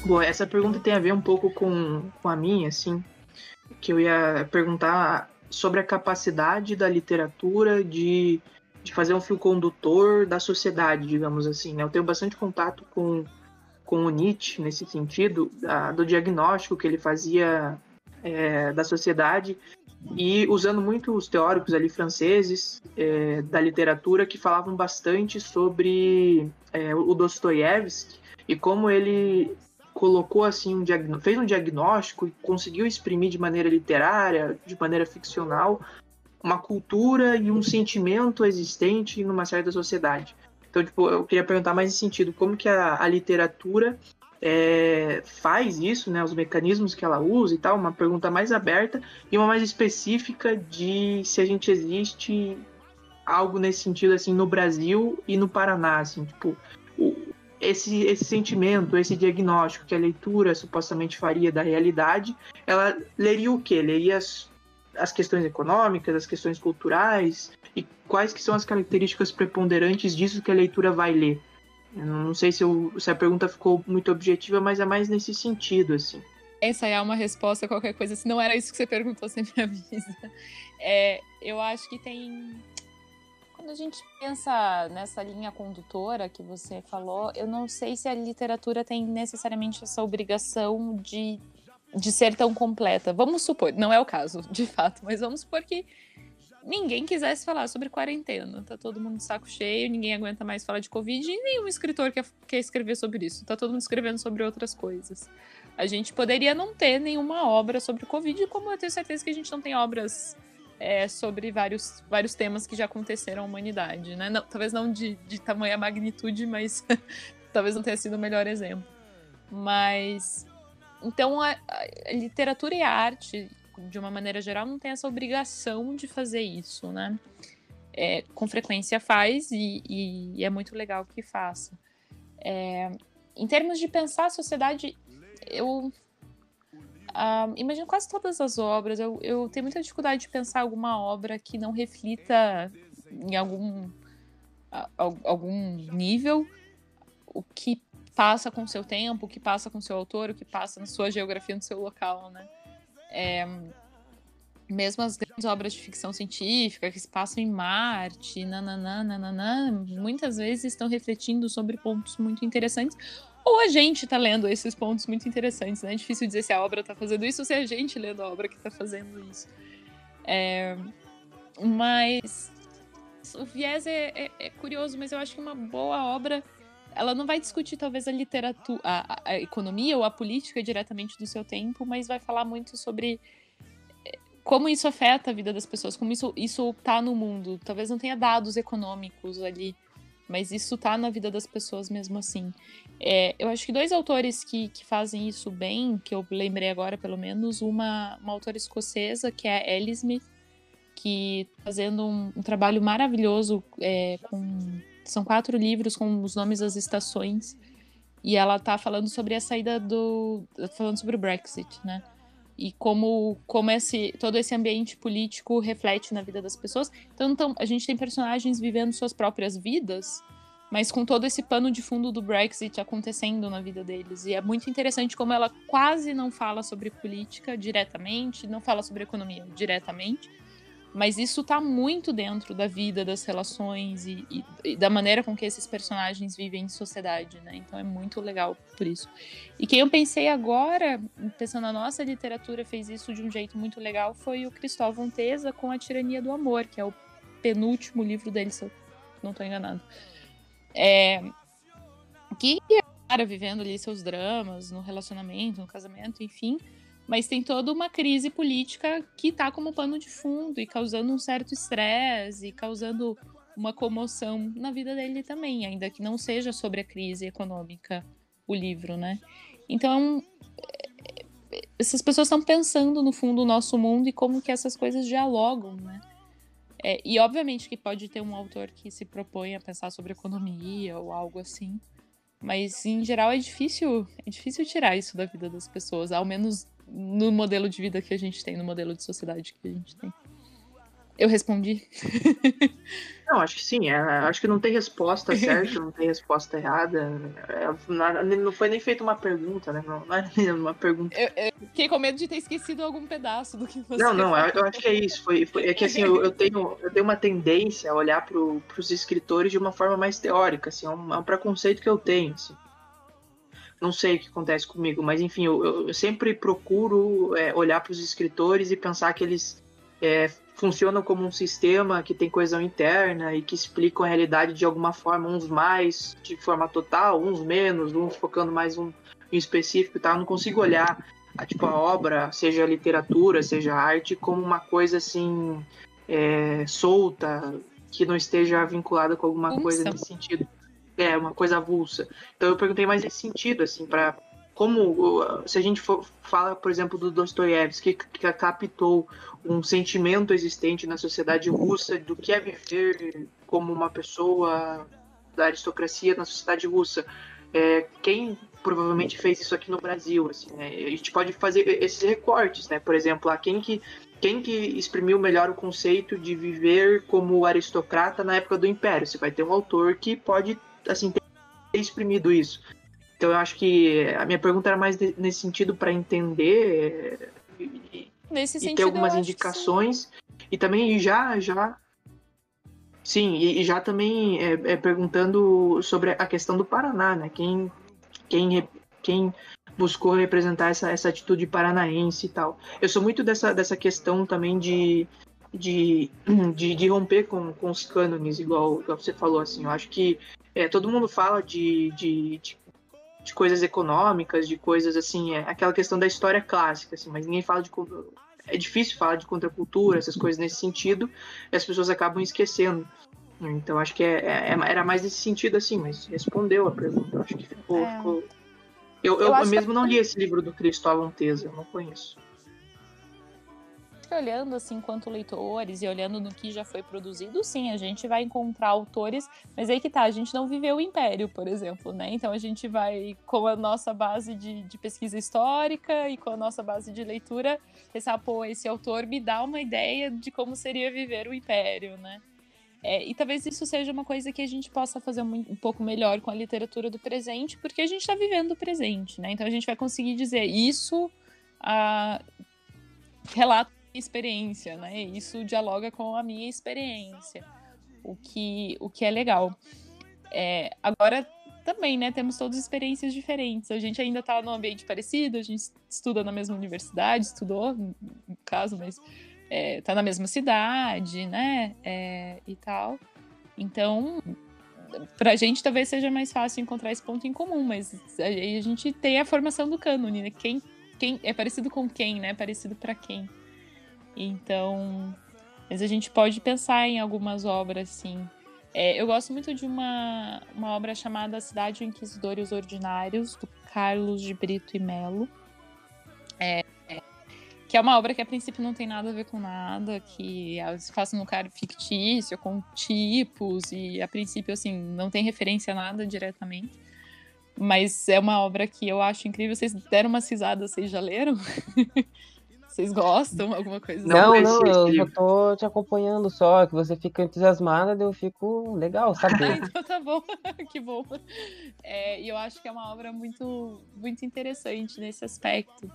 Bom, essa pergunta tem a ver um pouco com, com a minha, assim, que eu ia perguntar sobre a capacidade da literatura de, de fazer um fio condutor da sociedade, digamos assim. Né? Eu tenho bastante contato com, com o Nietzsche nesse sentido, da, do diagnóstico que ele fazia é, da sociedade e usando muito os teóricos ali franceses é, da literatura que falavam bastante sobre é, o Dostoiévski e como ele colocou assim um fez um diagnóstico e conseguiu exprimir de maneira literária, de maneira ficcional, uma cultura e um sentimento existente numa certa sociedade. Então, tipo, eu queria perguntar mais nesse sentido, como que a, a literatura é, faz isso, né, os mecanismos que ela usa e tal, uma pergunta mais aberta e uma mais específica de se a gente existe algo nesse sentido assim no Brasil e no Paraná, assim, tipo, esse, esse sentimento, esse diagnóstico que a leitura supostamente faria da realidade, ela leria o quê? Leria as questões econômicas, as questões culturais e quais que são as características preponderantes disso que a leitura vai ler. Eu não sei se, eu, se a pergunta ficou muito objetiva, mas é mais nesse sentido, assim. Ensaiar uma resposta a qualquer coisa, se não era isso que você perguntou, você me avisa. É, eu acho que tem quando a gente pensa nessa linha condutora que você falou, eu não sei se a literatura tem necessariamente essa obrigação de, de ser tão completa. Vamos supor, não é o caso, de fato, mas vamos supor que ninguém quisesse falar sobre quarentena. Tá todo mundo de saco cheio, ninguém aguenta mais falar de Covid e nenhum escritor quer, quer escrever sobre isso. Tá todo mundo escrevendo sobre outras coisas. A gente poderia não ter nenhuma obra sobre Covid, como eu tenho certeza que a gente não tem obras é, sobre vários, vários temas que já aconteceram à humanidade, né? Não, talvez não de, de tamanha magnitude, mas talvez não tenha sido o melhor exemplo. Mas então a, a, literatura e a arte, de uma maneira geral, não tem essa obrigação de fazer isso, né? É, com frequência faz e, e, é muito legal que faça. É, em termos de pensar a sociedade, eu imagino quase todas as obras. Eu, eu tenho muita dificuldade de pensar alguma obra que não reflita em algum, algum nível o que passa com o seu tempo, o que passa com o seu autor, o que passa na sua geografia, no seu local, né? É, mesmo as grandes obras de ficção científica que se passam em Marte, nananã, nananã, muitas vezes estão refletindo sobre pontos muito interessantes ou a gente está lendo esses pontos muito interessantes, né? É difícil dizer se a obra está fazendo isso ou se é a gente lendo a obra que está fazendo isso. É... Mas o viés é, é, é, curioso, mas eu acho que uma boa obra ela não vai discutir talvez a literatura, a, a, economia ou a política diretamente do seu tempo, mas vai falar muito sobre é, como isso afeta a vida das pessoas, como isso isso está no mundo. Talvez não tenha dados econômicos ali, mas isso está na vida das pessoas mesmo assim. É, eu acho que dois autores que, que fazem isso bem, que eu lembrei agora pelo menos, uma, uma autora escocesa, que é a Ellie Smith, que tá fazendo um, um trabalho maravilhoso é, com são quatro livros com os nomes das estações e ela tá falando sobre a saída do falando sobre o Brexit, né? E como como esse todo esse ambiente político reflete na vida das pessoas. Então, então a gente tem personagens vivendo suas próprias vidas mas com todo esse pano de fundo do Brexit acontecendo na vida deles. E é muito interessante como ela quase não fala sobre política diretamente, não fala sobre economia diretamente, mas isso está muito dentro da vida, das relações e, e, e, da maneira com que esses personagens vivem em sociedade, né? Então é muito legal por isso. E quem eu pensei agora, pensando na nossa literatura, fez isso de um jeito muito legal, foi o Cristóvão Teza com A Tirania do Amor, que é o penúltimo livro dele, se eu não estou enganado. É, que é cara vivendo ali seus dramas no relacionamento, no casamento, enfim, mas tem toda uma crise política que tá como pano de fundo e causando um certo estresse e causando uma comoção na vida dele também, ainda que não seja sobre a crise econômica o livro, né? Então, essas pessoas estão pensando no fundo o nosso mundo e como que essas coisas dialogam, né? É, e obviamente que pode ter um autor que se propõe a pensar sobre economia ou algo assim. Mas em geral é difícil, é difícil tirar isso da vida das pessoas, ao menos no modelo de vida que a gente tem, no modelo de sociedade que a gente tem. Eu respondi? Não, acho que sim. É, acho que não tem resposta certa, não tem resposta errada. É, não foi nem feita uma pergunta, né? Não, não é uma pergunta. Eu, eu, fiquei com medo de ter esquecido algum pedaço do que você. Não, não, eu, eu acho que é isso. Foi, foi é que assim, eu, eu, tenho, eu tenho uma tendência a olhar para os escritores de uma forma mais teórica, assim, é um, é um preconceito que eu tenho. Assim não sei o que acontece comigo, mas enfim, eu, eu sempre procuro é, olhar para os escritores e pensar que eles é, funcionam como um sistema que tem coesão interna e que explicam a realidade de alguma forma, uns mais de forma total, uns menos, uns focando mais um em específico, tá? Eu não consigo olhar a, tipo a obra, seja a literatura, seja a arte, como uma coisa assim é, solta, que não esteja vinculada com alguma Ufa. coisa nesse sentido. É, uma coisa avulsa. Então eu perguntei mais nesse sentido, assim, para como se a gente for, fala, por exemplo, do Dostoiévski, que, que captou um sentimento existente na sociedade russa do que é viver como uma pessoa da aristocracia na sociedade russa. É, quem provavelmente fez isso aqui no Brasil, assim, né? A gente pode fazer esses recortes, né? Por exemplo, a quem que quem que exprimiu melhor o conceito de viver como aristocrata na época do Império? Você vai ter um autor que pode assim ter exprimido isso. Então eu acho que a minha pergunta era mais nesse sentido para entender e, nesse e ter algumas indicações e também já já sim e, e já também é, é, perguntando sobre a questão do Paraná, né? Quem quem quem buscou representar essa, essa atitude paranaense e tal. Eu sou muito dessa, dessa questão também de, de, de, de romper com, com os cânones, igual, igual você falou, assim. Eu acho que é, todo mundo fala de, de, de de coisas econômicas, de coisas assim, é aquela questão da história clássica, assim, mas ninguém fala de é difícil falar de contracultura, essas coisas nesse sentido, e as pessoas acabam esquecendo. Então acho que é, é, é era mais nesse sentido assim, mas respondeu a pergunta. Acho que ficou. É. ficou... Eu, eu, eu mesmo que... não li esse livro do Cristóvão Teza, eu não conheço olhando assim, enquanto leitores e olhando no que já foi produzido, sim, a gente vai encontrar autores, mas aí que tá, a gente não viveu o Império, por exemplo, né? Então a gente vai, com a nossa base de, de pesquisa histórica e com a nossa base de leitura, pensar, pô, esse autor me dá uma ideia de como seria viver o Império, né? É, e talvez isso seja uma coisa que a gente possa fazer um, um pouco melhor com a literatura do presente, porque a gente está vivendo o presente, né? Então a gente vai conseguir dizer isso, a, relata experiência, né? Isso dialoga com a minha experiência, o que, o que é legal. É, agora também, né? Temos todas experiências diferentes. A gente ainda está num ambiente parecido, a gente estuda na mesma universidade, estudou, no caso, mas é, tá na mesma cidade, né? É, e tal. Então, pra gente talvez seja mais fácil encontrar esse ponto em comum, mas aí a gente tem a formação do cânone, né? Quem, quem é parecido com quem, né? Parecido para quem. Então, mas a gente pode pensar em algumas obras, sim. É, eu gosto muito de uma, uma obra chamada Cidade, o Inquisidor os Ordinários, do Carlos de Brito e Melo. É, é, que é uma obra que a princípio não tem nada a ver com nada, que se faz no cara fictício, com tipos, e a princípio, assim, não tem referência a nada diretamente. Mas é uma obra que eu acho incrível. Vocês deram uma cisada, vocês já leram? Vocês gostam? Alguma coisa Não, assim? não, eu só tô te acompanhando só, que você fica entusiasmada, eu fico legal, saber. ah, então tá bom, que bom. É, e eu acho que é uma obra muito, muito interessante nesse aspecto.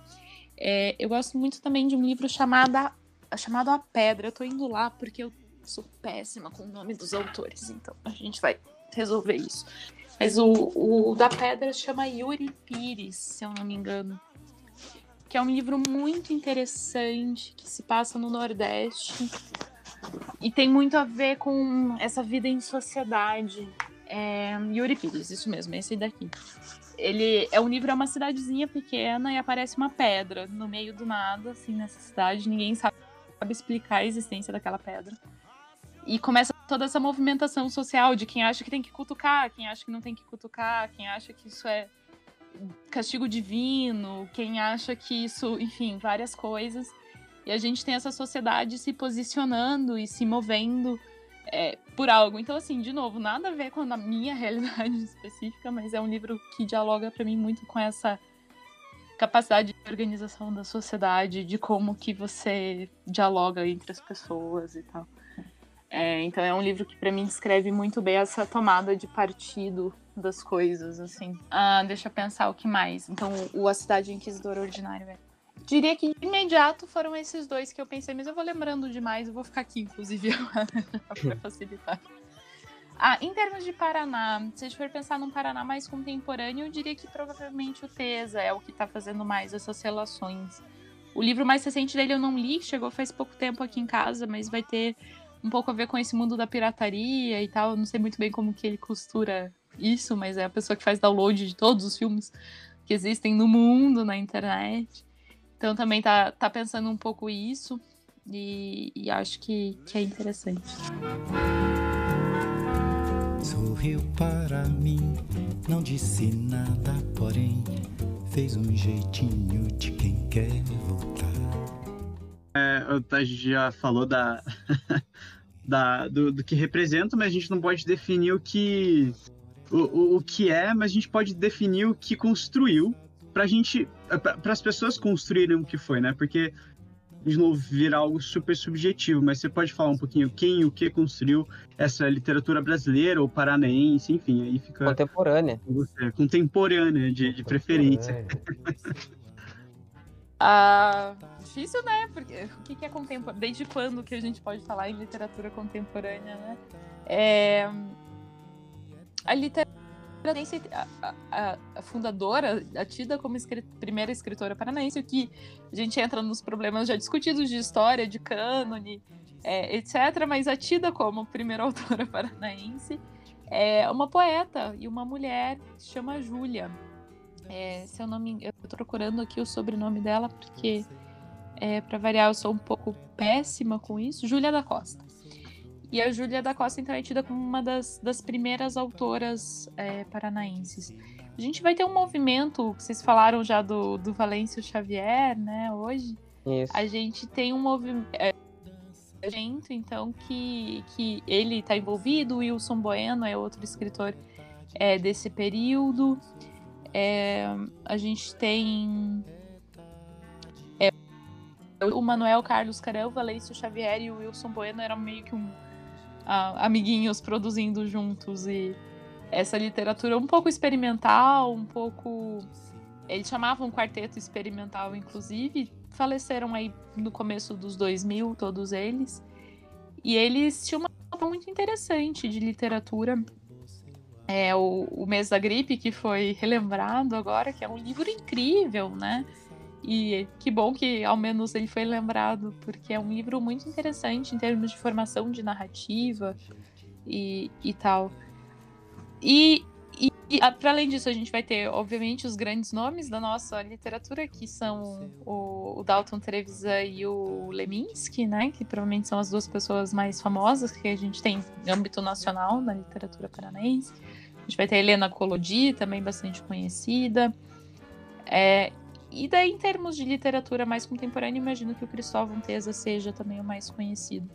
É, eu gosto muito também de um livro chamado, chamado A Pedra. Eu tô indo lá porque eu sou péssima com o nome dos autores, então a gente vai resolver isso. Mas o, o da Pedra chama Yuri Pires, se eu não me engano que é um livro muito interessante que se passa no Nordeste e tem muito a ver com essa vida em sociedade. É, Yuri Pires, isso mesmo, esse daqui. Ele é um livro é uma cidadezinha pequena e aparece uma pedra no meio do nada, assim, nessa cidade. Ninguém sabe explicar a existência daquela pedra. E começa toda essa movimentação social de quem acha que tem que cutucar, quem acha que não tem que cutucar, quem acha que isso é castigo divino, quem acha que isso, enfim, várias coisas. E a gente tem essa sociedade se posicionando e se movendo é, por algo. Então, assim, de novo, nada a ver com a minha realidade específica, mas é um livro que dialoga para mim muito com essa capacidade de organização da sociedade, de como que você dialoga entre as pessoas e tal. É, então é um livro que para mim descreve muito bem essa tomada de partido das coisas, assim. Ah, deixa eu pensar o que mais. Então, o A Cidade Inquisidora Ordinário. Diria que de imediato foram esses dois que eu pensei, mas eu vou lembrando demais, eu vou ficar aqui, inclusive, para facilitar. Ah, em termos de Paraná, se a gente for pensar num Paraná mais contemporâneo, eu diria que provavelmente o Tesa é o que está fazendo mais essas relações. O livro mais recente dele eu não li, chegou faz pouco tempo aqui em casa, mas vai ter um pouco a ver com esse mundo da pirataria e tal. Eu não sei muito bem como que ele costura isso, mas é a pessoa que faz download de todos os filmes que existem no mundo, na internet. Então também tá, tá pensando um pouco isso e, e acho que, que é interessante. Sorriu para mim, não disse nada, porém fez um jeitinho de quem quer voltar. É, a gente já falou da, da, do, do, que representa, mas a gente não pode definir o que, o, o, o que é, mas a gente pode definir o que construiu para gente, para as pessoas construírem o que foi, né? Porque de novo virar algo super subjetivo, mas você pode falar um pouquinho quem e o que construiu essa literatura brasileira ou paranaense, enfim, aí fica contemporânea, você, contemporânea de, de preferência. Ah, difícil, né? Porque o que, é contemporâneo? Desde quando que a gente pode falar em literatura contemporânea, né? É... A literatura a, a, a, fundadora, a tida como primeira escritora paranaense, o que a gente entra nos problemas já discutidos de história, de cânone, é, etc., mas a tida como primeira autora paranaense é uma poeta e uma mulher que se chama Júlia. É, se eu não me eu tô procurando aqui o sobrenome dela porque É, para variar, eu sou um pouco péssima com isso. Júlia da Costa. E a Júlia da Costa, então, é tida como uma das, das primeiras autoras é, paranaenses. A gente vai ter um movimento, vocês falaram já do, do Valêncio Xavier, né, hoje. Isso. A gente tem um movimento, é, então, que, que ele está envolvido, o Wilson Bueno é outro escritor é, desse período. É, a gente tem é, o Manuel Carlos Carel, Valêncio Xavier e o Wilson Bueno eram meio que um amiguinhos produzindo juntos e essa literatura um pouco experimental, um pouco eles chamavam quarteto experimental inclusive, faleceram aí no começo dos 2000, todos eles. E eles tinham uma mapa muito interessante de literatura. É o, o Mês da Gripe, que foi relembrado agora, que é um livro incrível, né? E que bom que ao menos ele foi lembrado, porque é um livro muito interessante em termos de formação de narrativa e, e tal. E e, para além disso, a gente vai ter, obviamente, os grandes nomes da nossa literatura, que são o, o Dalton Trevisan e o Leminski, né? Que provavelmente são as duas pessoas mais famosas que a gente tem em âmbito nacional na literatura paranaense. A gente vai ter a Helena Collodi, também bastante conhecida. É, e daí, em termos de literatura mais contemporânea, imagino que o Cristóvão Teza seja também o mais conhecido.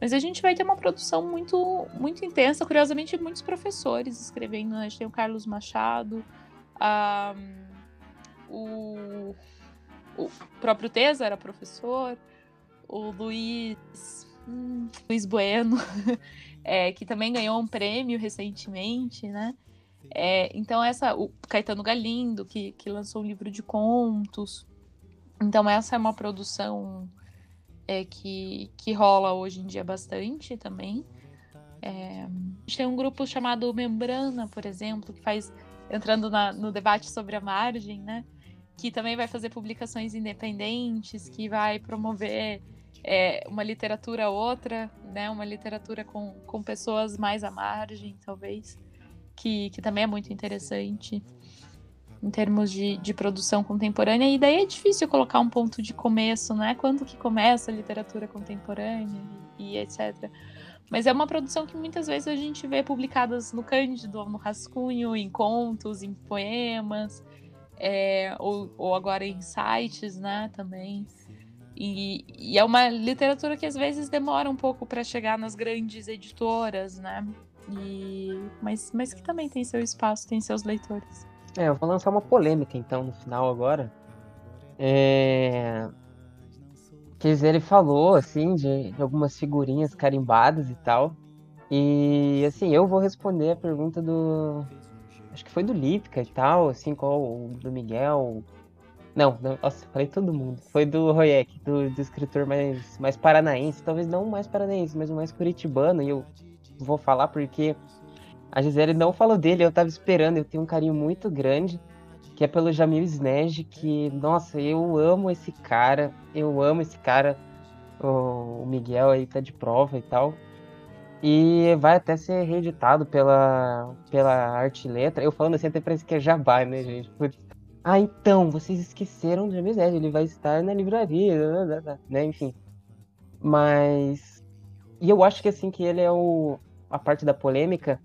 Mas a gente vai ter uma produção muito, muito intensa. Curiosamente, muitos professores escrevendo. Né? A gente tem o Carlos Machado, o, o próprio Tesa era professor, o Luiz, hum, Luiz Bueno, é, que também ganhou um prêmio recentemente, né? É, então essa, o Caetano Galindo, que, que lançou um livro de contos. Então essa é uma produção é, que, que rola hoje em dia bastante também. É, a gente tem um grupo chamado Membrana, por exemplo, que faz, entrando na, no debate sobre a margem, né? Que também vai fazer publicações independentes, que vai promover é, uma literatura outra, né? Uma literatura com, com pessoas mais à margem, talvez, que, que também é muito interessante em termos de, de produção contemporânea, e daí é difícil colocar um ponto de começo, né? Quando que começa a literatura contemporânea e, e etc. Mas é uma produção que muitas vezes a gente vê publicadas no Cândido, no Rascunho, em contos, em poemas, é, ou, ou agora em sites, né, também. E, e, é uma literatura que às vezes demora um pouco para chegar nas grandes editoras, né? E, mas, mas que também tem seu espaço, tem seus leitores. É, eu vou lançar uma polêmica então no final agora. É... Dizer, ele falou assim de, de algumas figurinhas carimbadas e tal. E assim, eu vou responder a pergunta do. Acho que foi do Lipka e tal, assim, qual do Miguel. Não, não nossa, falei todo mundo. Foi do Royek, do, do escritor mais, mais paranaense, talvez não mais paranaense, mas mais curitibano, e eu vou falar porque a Gisele não falou dele, eu tava esperando, eu tenho um carinho muito grande, que é pelo Jamil Snej, que, nossa, eu amo esse cara, eu amo esse cara, o Miguel aí tá de prova e tal. E vai até ser reeditado pela, pela Arte Letra. Eu falando assim até parece que é jabá, né, gente? Putz. Ah, então, vocês esqueceram do Jamil Snej, ele vai estar na livraria, né, enfim. Mas... E eu acho que, assim, que ele é o... A parte da polêmica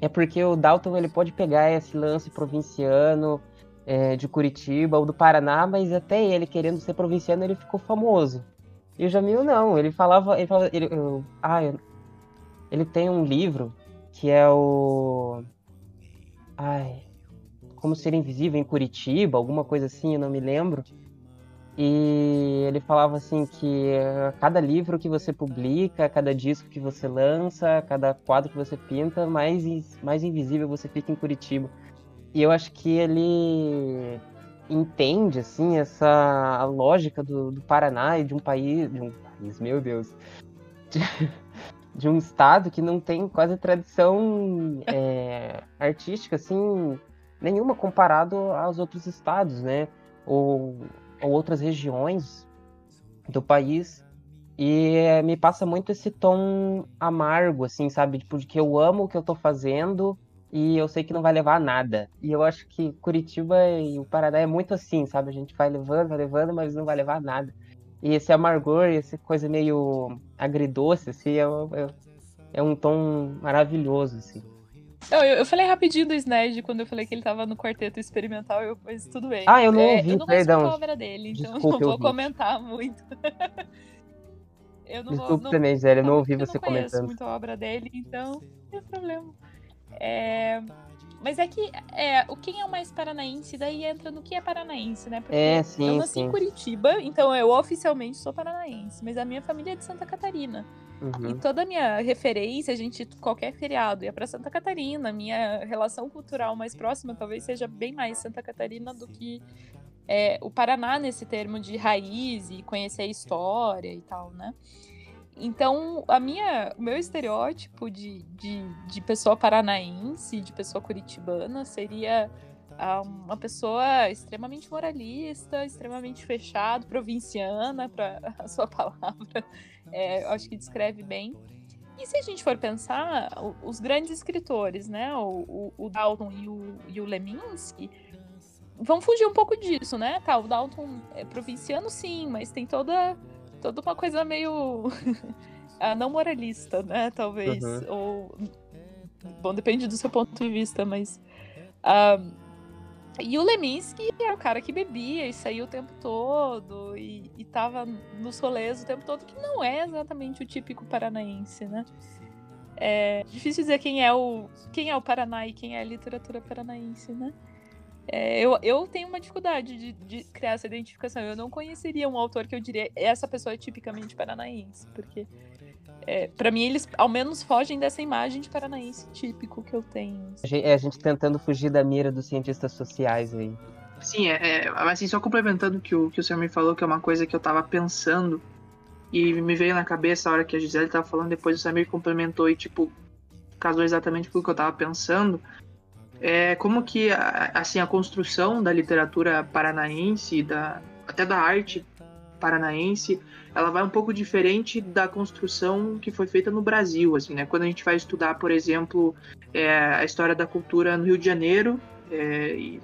é porque o Dalton ele pode pegar esse lance provinciano é, de Curitiba ou do Paraná, mas até ele querendo ser provinciano ele ficou famoso. E o Jamil não, ele falava, ele falava, ele, eu, ah, eu, ele tem um livro que é o, ai, como ser invisível em Curitiba, alguma coisa assim, eu não me lembro. E ele falava assim que cada livro que você publica, cada disco que você lança, cada quadro que você pinta, mais, mais invisível você fica em Curitiba. E eu acho que ele entende assim essa lógica do, do Paraná e de um país, de um país, meu Deus, de, de um estado que não tem quase tradição é, artística assim nenhuma comparado aos outros estados, né? Ou ou outras regiões do país e me passa muito esse tom amargo, assim, sabe? Tipo, de que eu amo o que eu tô fazendo e eu sei que não vai levar a nada. E eu acho que Curitiba e o Paraná é muito assim, sabe? A gente vai levando, vai levando, mas não vai levar a nada. E esse amargor, essa coisa meio agridoce, assim, é, é, é um tom maravilhoso, assim. Eu, eu, falei rapidinho do Sned quando eu falei que ele tava no quarteto experimental, eu, mas tudo bem. Ah, eu não é, ouvi, é, eu não perdão. a obra dele, então Desculpa, não vou comentar muito. eu não Desculpa vou, também, Zé, eu não ouvi você eu não comentando. muito a obra dele, então não tem problema. É, mas é que é, o quem é o mais paranaense, daí entra no que é paranaense, né? Porque é, sim, eu nasci sim. em Curitiba, então eu oficialmente sou paranaense, mas a minha família é de Santa Catarina. Uhum. E toda a minha referência, a gente, qualquer feriado, ia para Santa Catarina. Minha relação cultural mais próxima talvez seja bem mais Santa Catarina do que é, o Paraná nesse termo de raiz e conhecer a história e tal, né? Então, a minha, o meu estereótipo de, de, de pessoa paranaense, de pessoa curitibana, seria ah, uma pessoa extremamente moralista, extremamente fechado, provinciana, para a sua palavra, é, acho que descreve bem. E se a gente for pensar, os grandes escritores, né, o, o, o Dalton e o, e o Leminski, vão fugir um pouco disso, né? Tá, o Dalton é provinciano, sim, mas tem toda toda uma coisa meio ah, não moralista, né? Talvez. Uhum. Ou. Bom, depende do seu ponto de vista, mas. Uh, e o Leminski é o cara que bebia e saía o tempo todo e, e tava nos rolês o tempo todo, que não é exatamente o típico paranaense, né? É difícil dizer quem é o quem é o Paraná e quem é a literatura paranaense, né? É, eu, eu tenho uma dificuldade de, de, criar essa identificação. Eu não conheceria um autor que eu diria essa pessoa é tipicamente paranaense, porque é, para mim eles ao menos fogem dessa imagem de paranaense típico que eu tenho. É a gente tentando fugir da mira dos cientistas sociais aí. Sim, é, é assim, só complementando o que o, que o senhor me falou, que é uma coisa que eu tava pensando e me veio na cabeça a hora que a Gisele tava falando, depois o Samir complementou e, tipo, casou exatamente com o que eu tava pensando é como que assim a construção da literatura paranaense, da, até da arte paranaense, ela vai um pouco diferente da construção que foi feita no Brasil, assim, né? Quando a gente vai estudar, por exemplo, é, a história da cultura no Rio de Janeiro, é, e,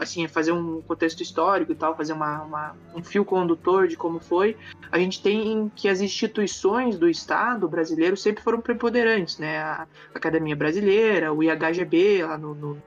assim, fazer um contexto histórico e tal, fazer uma, uma, um fio condutor de como foi, a gente tem que as instituições do Estado brasileiro sempre foram preponderantes, né? A Academia Brasileira, o IHGB lá no, no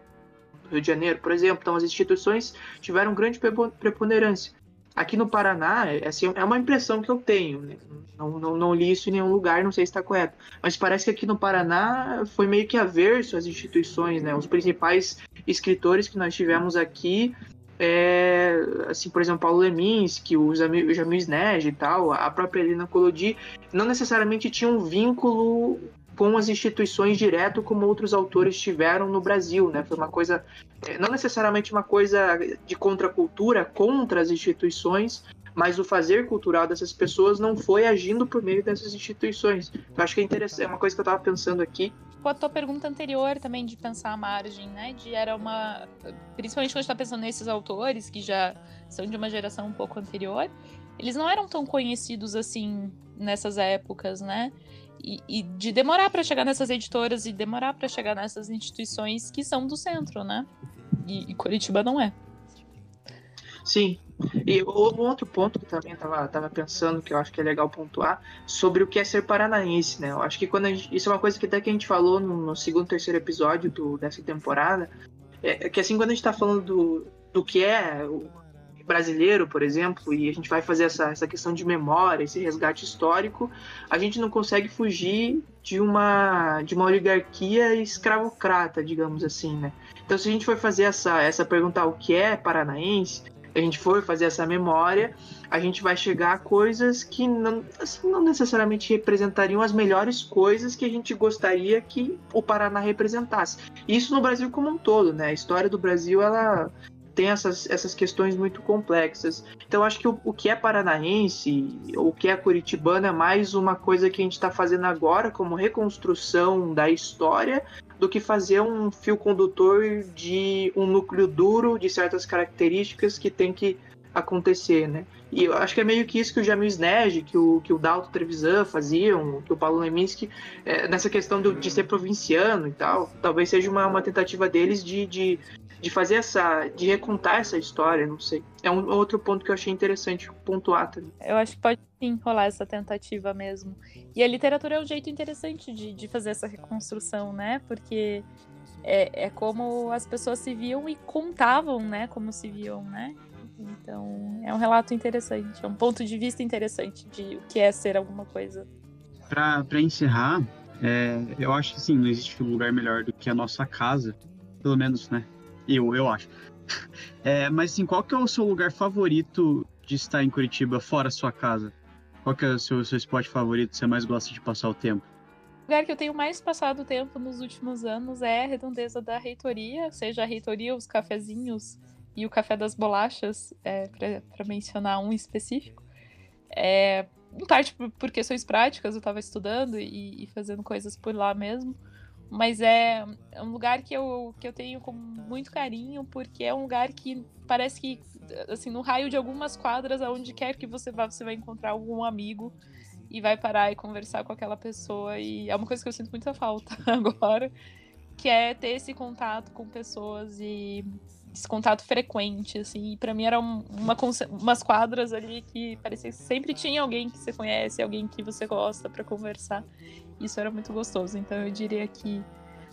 Rio de Janeiro, por exemplo. Então, as instituições tiveram grande preponderância. Aqui no Paraná, é, assim, é uma impressão que eu tenho. Né? Não, não, não, li isso em nenhum lugar, não sei se está correto. Mas parece que aqui no Paraná foi meio que averso às instituições, né? Os principais escritores que nós tivemos aqui, é, assim, por exemplo, Paulo Leminski, o Jamil Sned e tal, a própria Helena Colodi, não necessariamente tinham um vínculo com as instituições direto como outros autores tiveram no Brasil, né? Foi uma coisa, é, não necessariamente uma coisa de contracultura contra as instituições, mas o fazer cultural dessas pessoas não foi agindo por meio dessas instituições. Eu acho que é interessante, é uma coisa que eu estava pensando aqui. Com a tua pergunta anterior também de pensar a margem, né? De era uma, principalmente quando está pensando nesses autores que já são de uma geração um pouco anterior, eles não eram tão conhecidos assim nessas épocas, né? E, e de demorar para chegar nessas editoras e demorar para chegar nessas instituições que são do centro, né? E, e Curitiba não é. Sim. E o outro ponto que também estava tava pensando, que eu acho que é legal pontuar, sobre o que é ser paranaense, né? Eu acho que quando gente, isso é uma coisa que até que a gente falou no, no segundo, terceiro episódio do, dessa temporada, é, é que assim, quando a gente está falando do, do que é brasileiro, por exemplo, e a gente vai fazer essa, essa questão de memória, esse resgate histórico, a gente não consegue fugir de uma, de uma oligarquia escravocrata, digamos assim, né? Então, se a gente for fazer essa, essa pergunta o que é paranaense, a gente for fazer essa memória, a gente vai chegar a coisas que não, assim, não necessariamente representariam as melhores coisas que a gente gostaria que o Paraná representasse. Isso no Brasil como um todo, né? A história do Brasil, ela tem essas, essas questões muito complexas. Então, acho que o, o que é paranaense, o que é curitibano, é mais uma coisa que a gente está fazendo agora, como reconstrução da história, do que fazer um fio condutor de um núcleo duro de certas características que tem que acontecer, né? E eu acho que é meio que isso que o Jamil Sned, que o, que o Dalton Trevisan faziam, que o Paulo Leminski, é, nessa questão do, de ser provinciano e tal. Talvez seja uma, uma tentativa deles de, de, de fazer essa. de recontar essa história, não sei. É um outro ponto que eu achei interessante pontuar também. Eu acho que pode sim rolar essa tentativa mesmo. E a literatura é um jeito interessante de, de fazer essa reconstrução, né? Porque é, é como as pessoas se viam e contavam, né? Como se viam, né? Então, é um relato interessante, é um ponto de vista interessante de o que é ser alguma coisa. Para encerrar, é, eu acho que sim, não existe lugar melhor do que a nossa casa, pelo menos, né? Eu, eu acho. É, mas assim, qual que é o seu lugar favorito de estar em Curitiba, fora sua casa? Qual que é o seu, seu esporte favorito que você mais gosta de passar o tempo? O lugar que eu tenho mais passado tempo nos últimos anos é a redondeza da reitoria, seja a reitoria, os cafezinhos e o café das bolachas, é, para mencionar um específico. É, em parte por, por questões práticas, eu estava estudando e, e, fazendo coisas por lá mesmo. Mas é, é, um lugar que eu, que eu tenho com muito carinho, porque é um lugar que parece que, assim, no raio de algumas quadras, aonde quer que você vá, você vai encontrar algum amigo e vai parar e conversar com aquela pessoa. E é uma coisa que eu sinto muita falta agora, que é ter esse contato com pessoas e esse contato frequente, assim. Pra mim eram uma, umas quadras ali que parecia que sempre tinha alguém que você conhece, alguém que você gosta para conversar. Isso era muito gostoso. Então eu diria que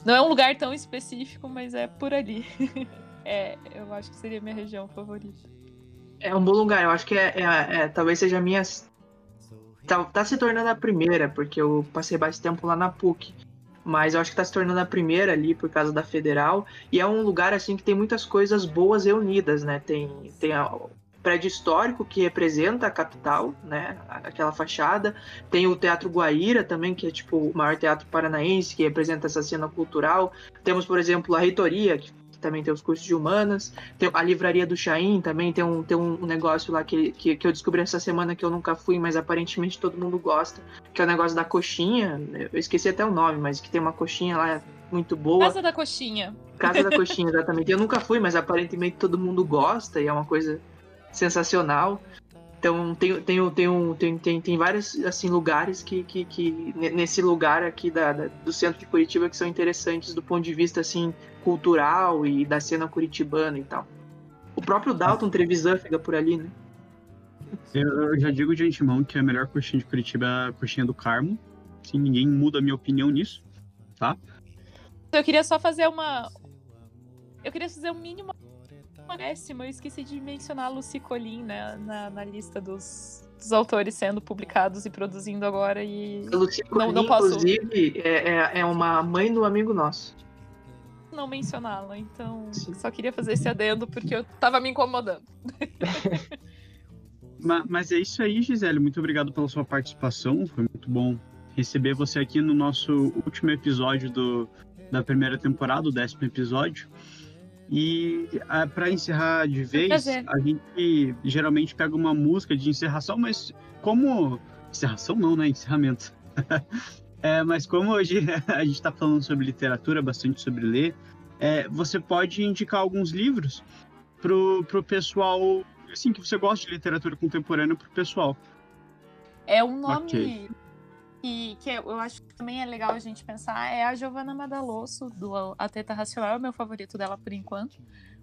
não é um lugar tão específico, mas é por ali. é, eu acho que seria minha região favorita. É um bom lugar. Eu acho que é, é, é talvez seja a minha tá, tá se tornando a primeira, porque eu passei bastante tempo lá na PUC. Mas eu acho que tá se tornando a primeira ali por causa da Federal. E é um lugar assim que tem muitas coisas boas reunidas, né? Tem, tem a, prédio histórico que representa a capital, né? Aquela fachada. Tem o Teatro Guaíra também, que é tipo o maior teatro paranaense, que representa essa cena cultural. Temos, por exemplo, a reitoria, que também tem os cursos de humanas. Tem a livraria do Chaim também tem um, tem um negócio lá que, que, que, eu descobri essa semana que eu nunca fui, mas aparentemente todo mundo gosta, que é o negócio da coxinha. Eu esqueci até o nome, mas que tem uma coxinha lá muito boa. Casa da Coxinha. Casa da Coxinha, exatamente. Eu nunca fui, mas aparentemente todo mundo gosta e é uma coisa sensacional. Então tem, tem, tem, tem, tem, tem vários assim, lugares que, que, que nesse lugar aqui da, da, do centro de Curitiba que são interessantes do ponto de vista assim cultural e da cena curitibana e tal. O próprio Dalton Trevisan fica por ali, né? Eu, já digo de antemão que a melhor coxinha de Curitiba é a coxinha do Carmo. Sim, ninguém muda a minha opinião nisso, tá? Eu queria só fazer uma. Eu queria fazer um mínimo décimo. Eu esqueci de mencionar a Lucy Colin né, na, na lista dos, dos autores sendo publicados e produzindo agora. E a Lucy Colin, não, não posso... inclusive, é, é, é uma mãe do amigo nosso não mencioná-la, então Sim. só queria fazer esse adendo porque eu tava me incomodando. mas, mas, é isso aí, Gisele. Muito obrigado pela sua participação. Foi muito bom receber você aqui no nosso último episódio do, da primeira temporada, o décimo episódio. E ah, para encerrar de vez, a gente geralmente pega uma música de encerração, mas como. Encerração não, né? Encerramento. É, mas como hoje a gente está falando sobre literatura, bastante sobre ler, é, você pode indicar alguns livros pro, pro pessoal, assim, que você gosta de literatura contemporânea pro pessoal. É um nome okay. Que, que eu acho que também é legal a gente pensar, é a Giovanna Madalosso, do A Teta Racional, é o meu favorito dela por enquanto,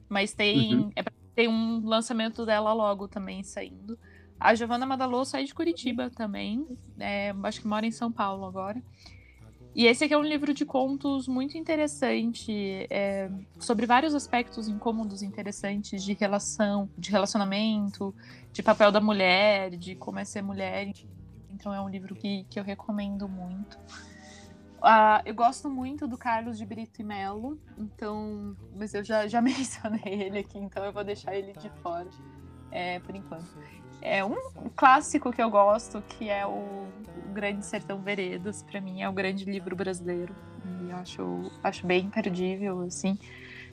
mas tem, uhum. é, tem um lançamento dela logo também saindo. A Giovanna Madaloso sai de Curitiba também. É, acho que mora em São Paulo agora. E esse aqui é um livro de contos muito interessante, é, sobre vários aspectos incômodos interessantes de relação, de relacionamento, de papel da mulher, de como é ser mulher. Então é um livro que, que eu recomendo muito. Uh, eu gosto muito do Carlos de Brito e Melo, então, mas eu já, já mencionei ele aqui, então eu vou deixar ele de fora é, por enquanto. É um clássico que eu gosto, que é o Grande Sertão Veredas, para mim é o grande livro brasileiro. E acho, acho bem imperdível, assim.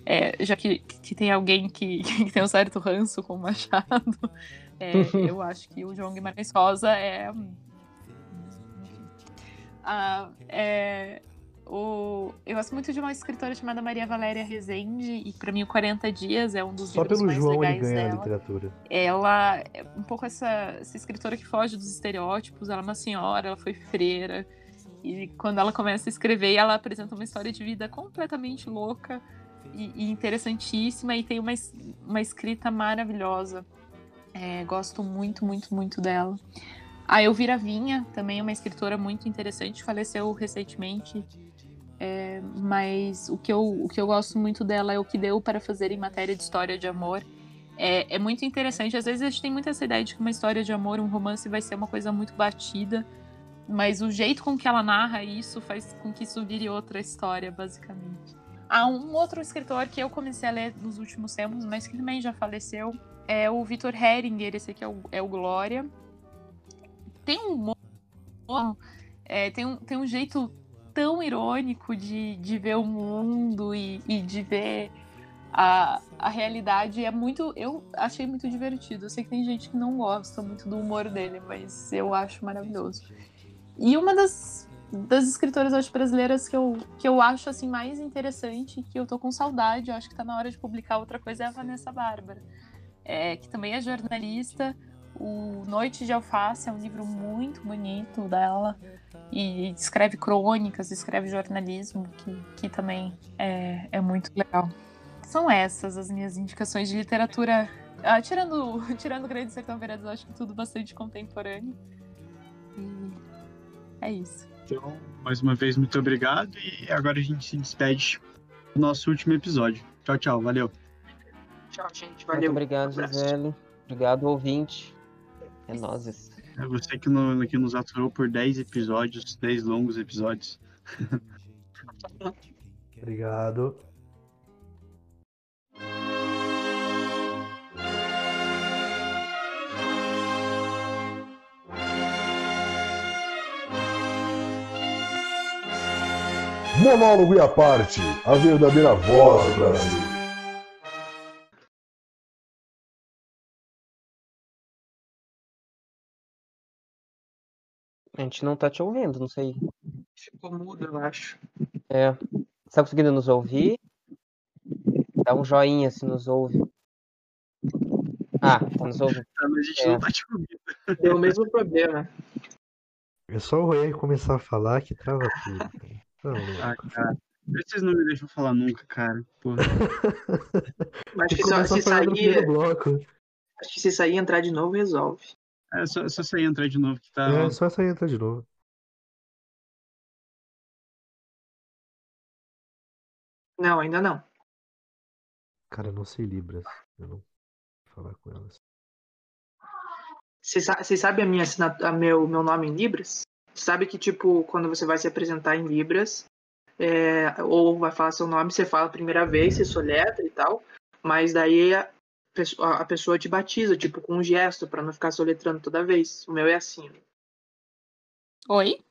É, já que, que tem alguém que, que, tem um certo ranço com o Machado, é, eu acho que o João Guimarães Rosa é. Ah, é O... Eu gosto muito de uma escritora chamada Maria Valéria Rezende, e para mim o 40 Dias é um dos Só livros pelo mais João ele legais ganha a dela. literatura. Ela é um pouco essa, essa escritora que foge dos estereótipos, ela é uma senhora, ela foi freira, e quando ela começa a escrever, ela apresenta uma história de vida completamente louca e, e interessantíssima, e tem uma, uma escrita maravilhosa. É, gosto muito, muito, muito dela. A Elvira Vinha também é uma escritora muito interessante, faleceu recentemente. É, mas o que, eu, o que eu gosto muito dela é o que deu para fazer em matéria de história de amor. É, é muito interessante. Às vezes a gente tem muito essa ideia de que uma história de amor, um romance, vai ser uma coisa muito batida. Mas o jeito com que ela narra isso faz com que isso vire outra história, basicamente. Há um outro escritor que eu comecei a ler nos últimos tempos, mas que também já faleceu, é o Vitor Heringer, esse aqui é o, é o Glória. Tem um é, tem, um, tem um jeito tão irônico de, de ver o mundo e, e de ver a, a realidade. É muito. Eu achei muito divertido. Eu sei que tem gente que não gosta muito do humor dele, mas eu acho maravilhoso. E uma das, das escritoras hoje brasileiras que eu, que eu acho assim mais interessante, que eu tô com saudade, eu acho que tá na hora de publicar outra coisa, é a Vanessa Bárbara. É, que também é jornalista. O Noite de Alface é um livro muito bonito dela. E escreve crônicas, escreve jornalismo, que, que também é, é muito legal. São essas as minhas indicações de literatura. Ah, tirando, tirando o Grande Sertão Veredas, eu acho que tudo bastante contemporâneo. E é isso. Então, mais uma vez, muito obrigado. E agora a gente se despede do nosso último episódio. Tchau, tchau. Valeu. Tchau, gente. Muito Valeu. obrigado, abraço. Gisele. Obrigado, ouvinte. É nóis. É você que, no, que nos aturou por 10 episódios, 10 longos episódios. Obrigado. Monólogo e a parte, a verdadeira voz do Brasil. A gente não tá te ouvindo, não sei. Ficou mudo, eu acho. É. Você tá conseguindo nos ouvir? Dá um joinha se nos ouve. Ah, tá nos ouvindo. Tá, mas a gente É. não tá te ouvindo. Deu o mesmo problema. É só o Roy começar a falar que trava tudo. cara. Tá. Ah, cara. Vocês não me deixam falar nunca, cara. Porra. Mas Tem que só, se sair, bloco. acho que se sair e entrar de novo, resolve. É só, só sair e entrar de novo que tá. É só aí entrar de novo. Não, ainda não. Cara, eu não sei Libras. Eu não vou falar com elas. Vocês sa- vocês sabem a minha assinatura, meu, meu nome em Libras? Sabe que, tipo, quando você vai se apresentar em Libras, é, ou vai falar seu nome, você fala a primeira vez, você soletra e tal, mas daí a pessoa, te batiza, tipo, com um gesto, pra não ficar soletrando toda vez. O meu é assim. Oi?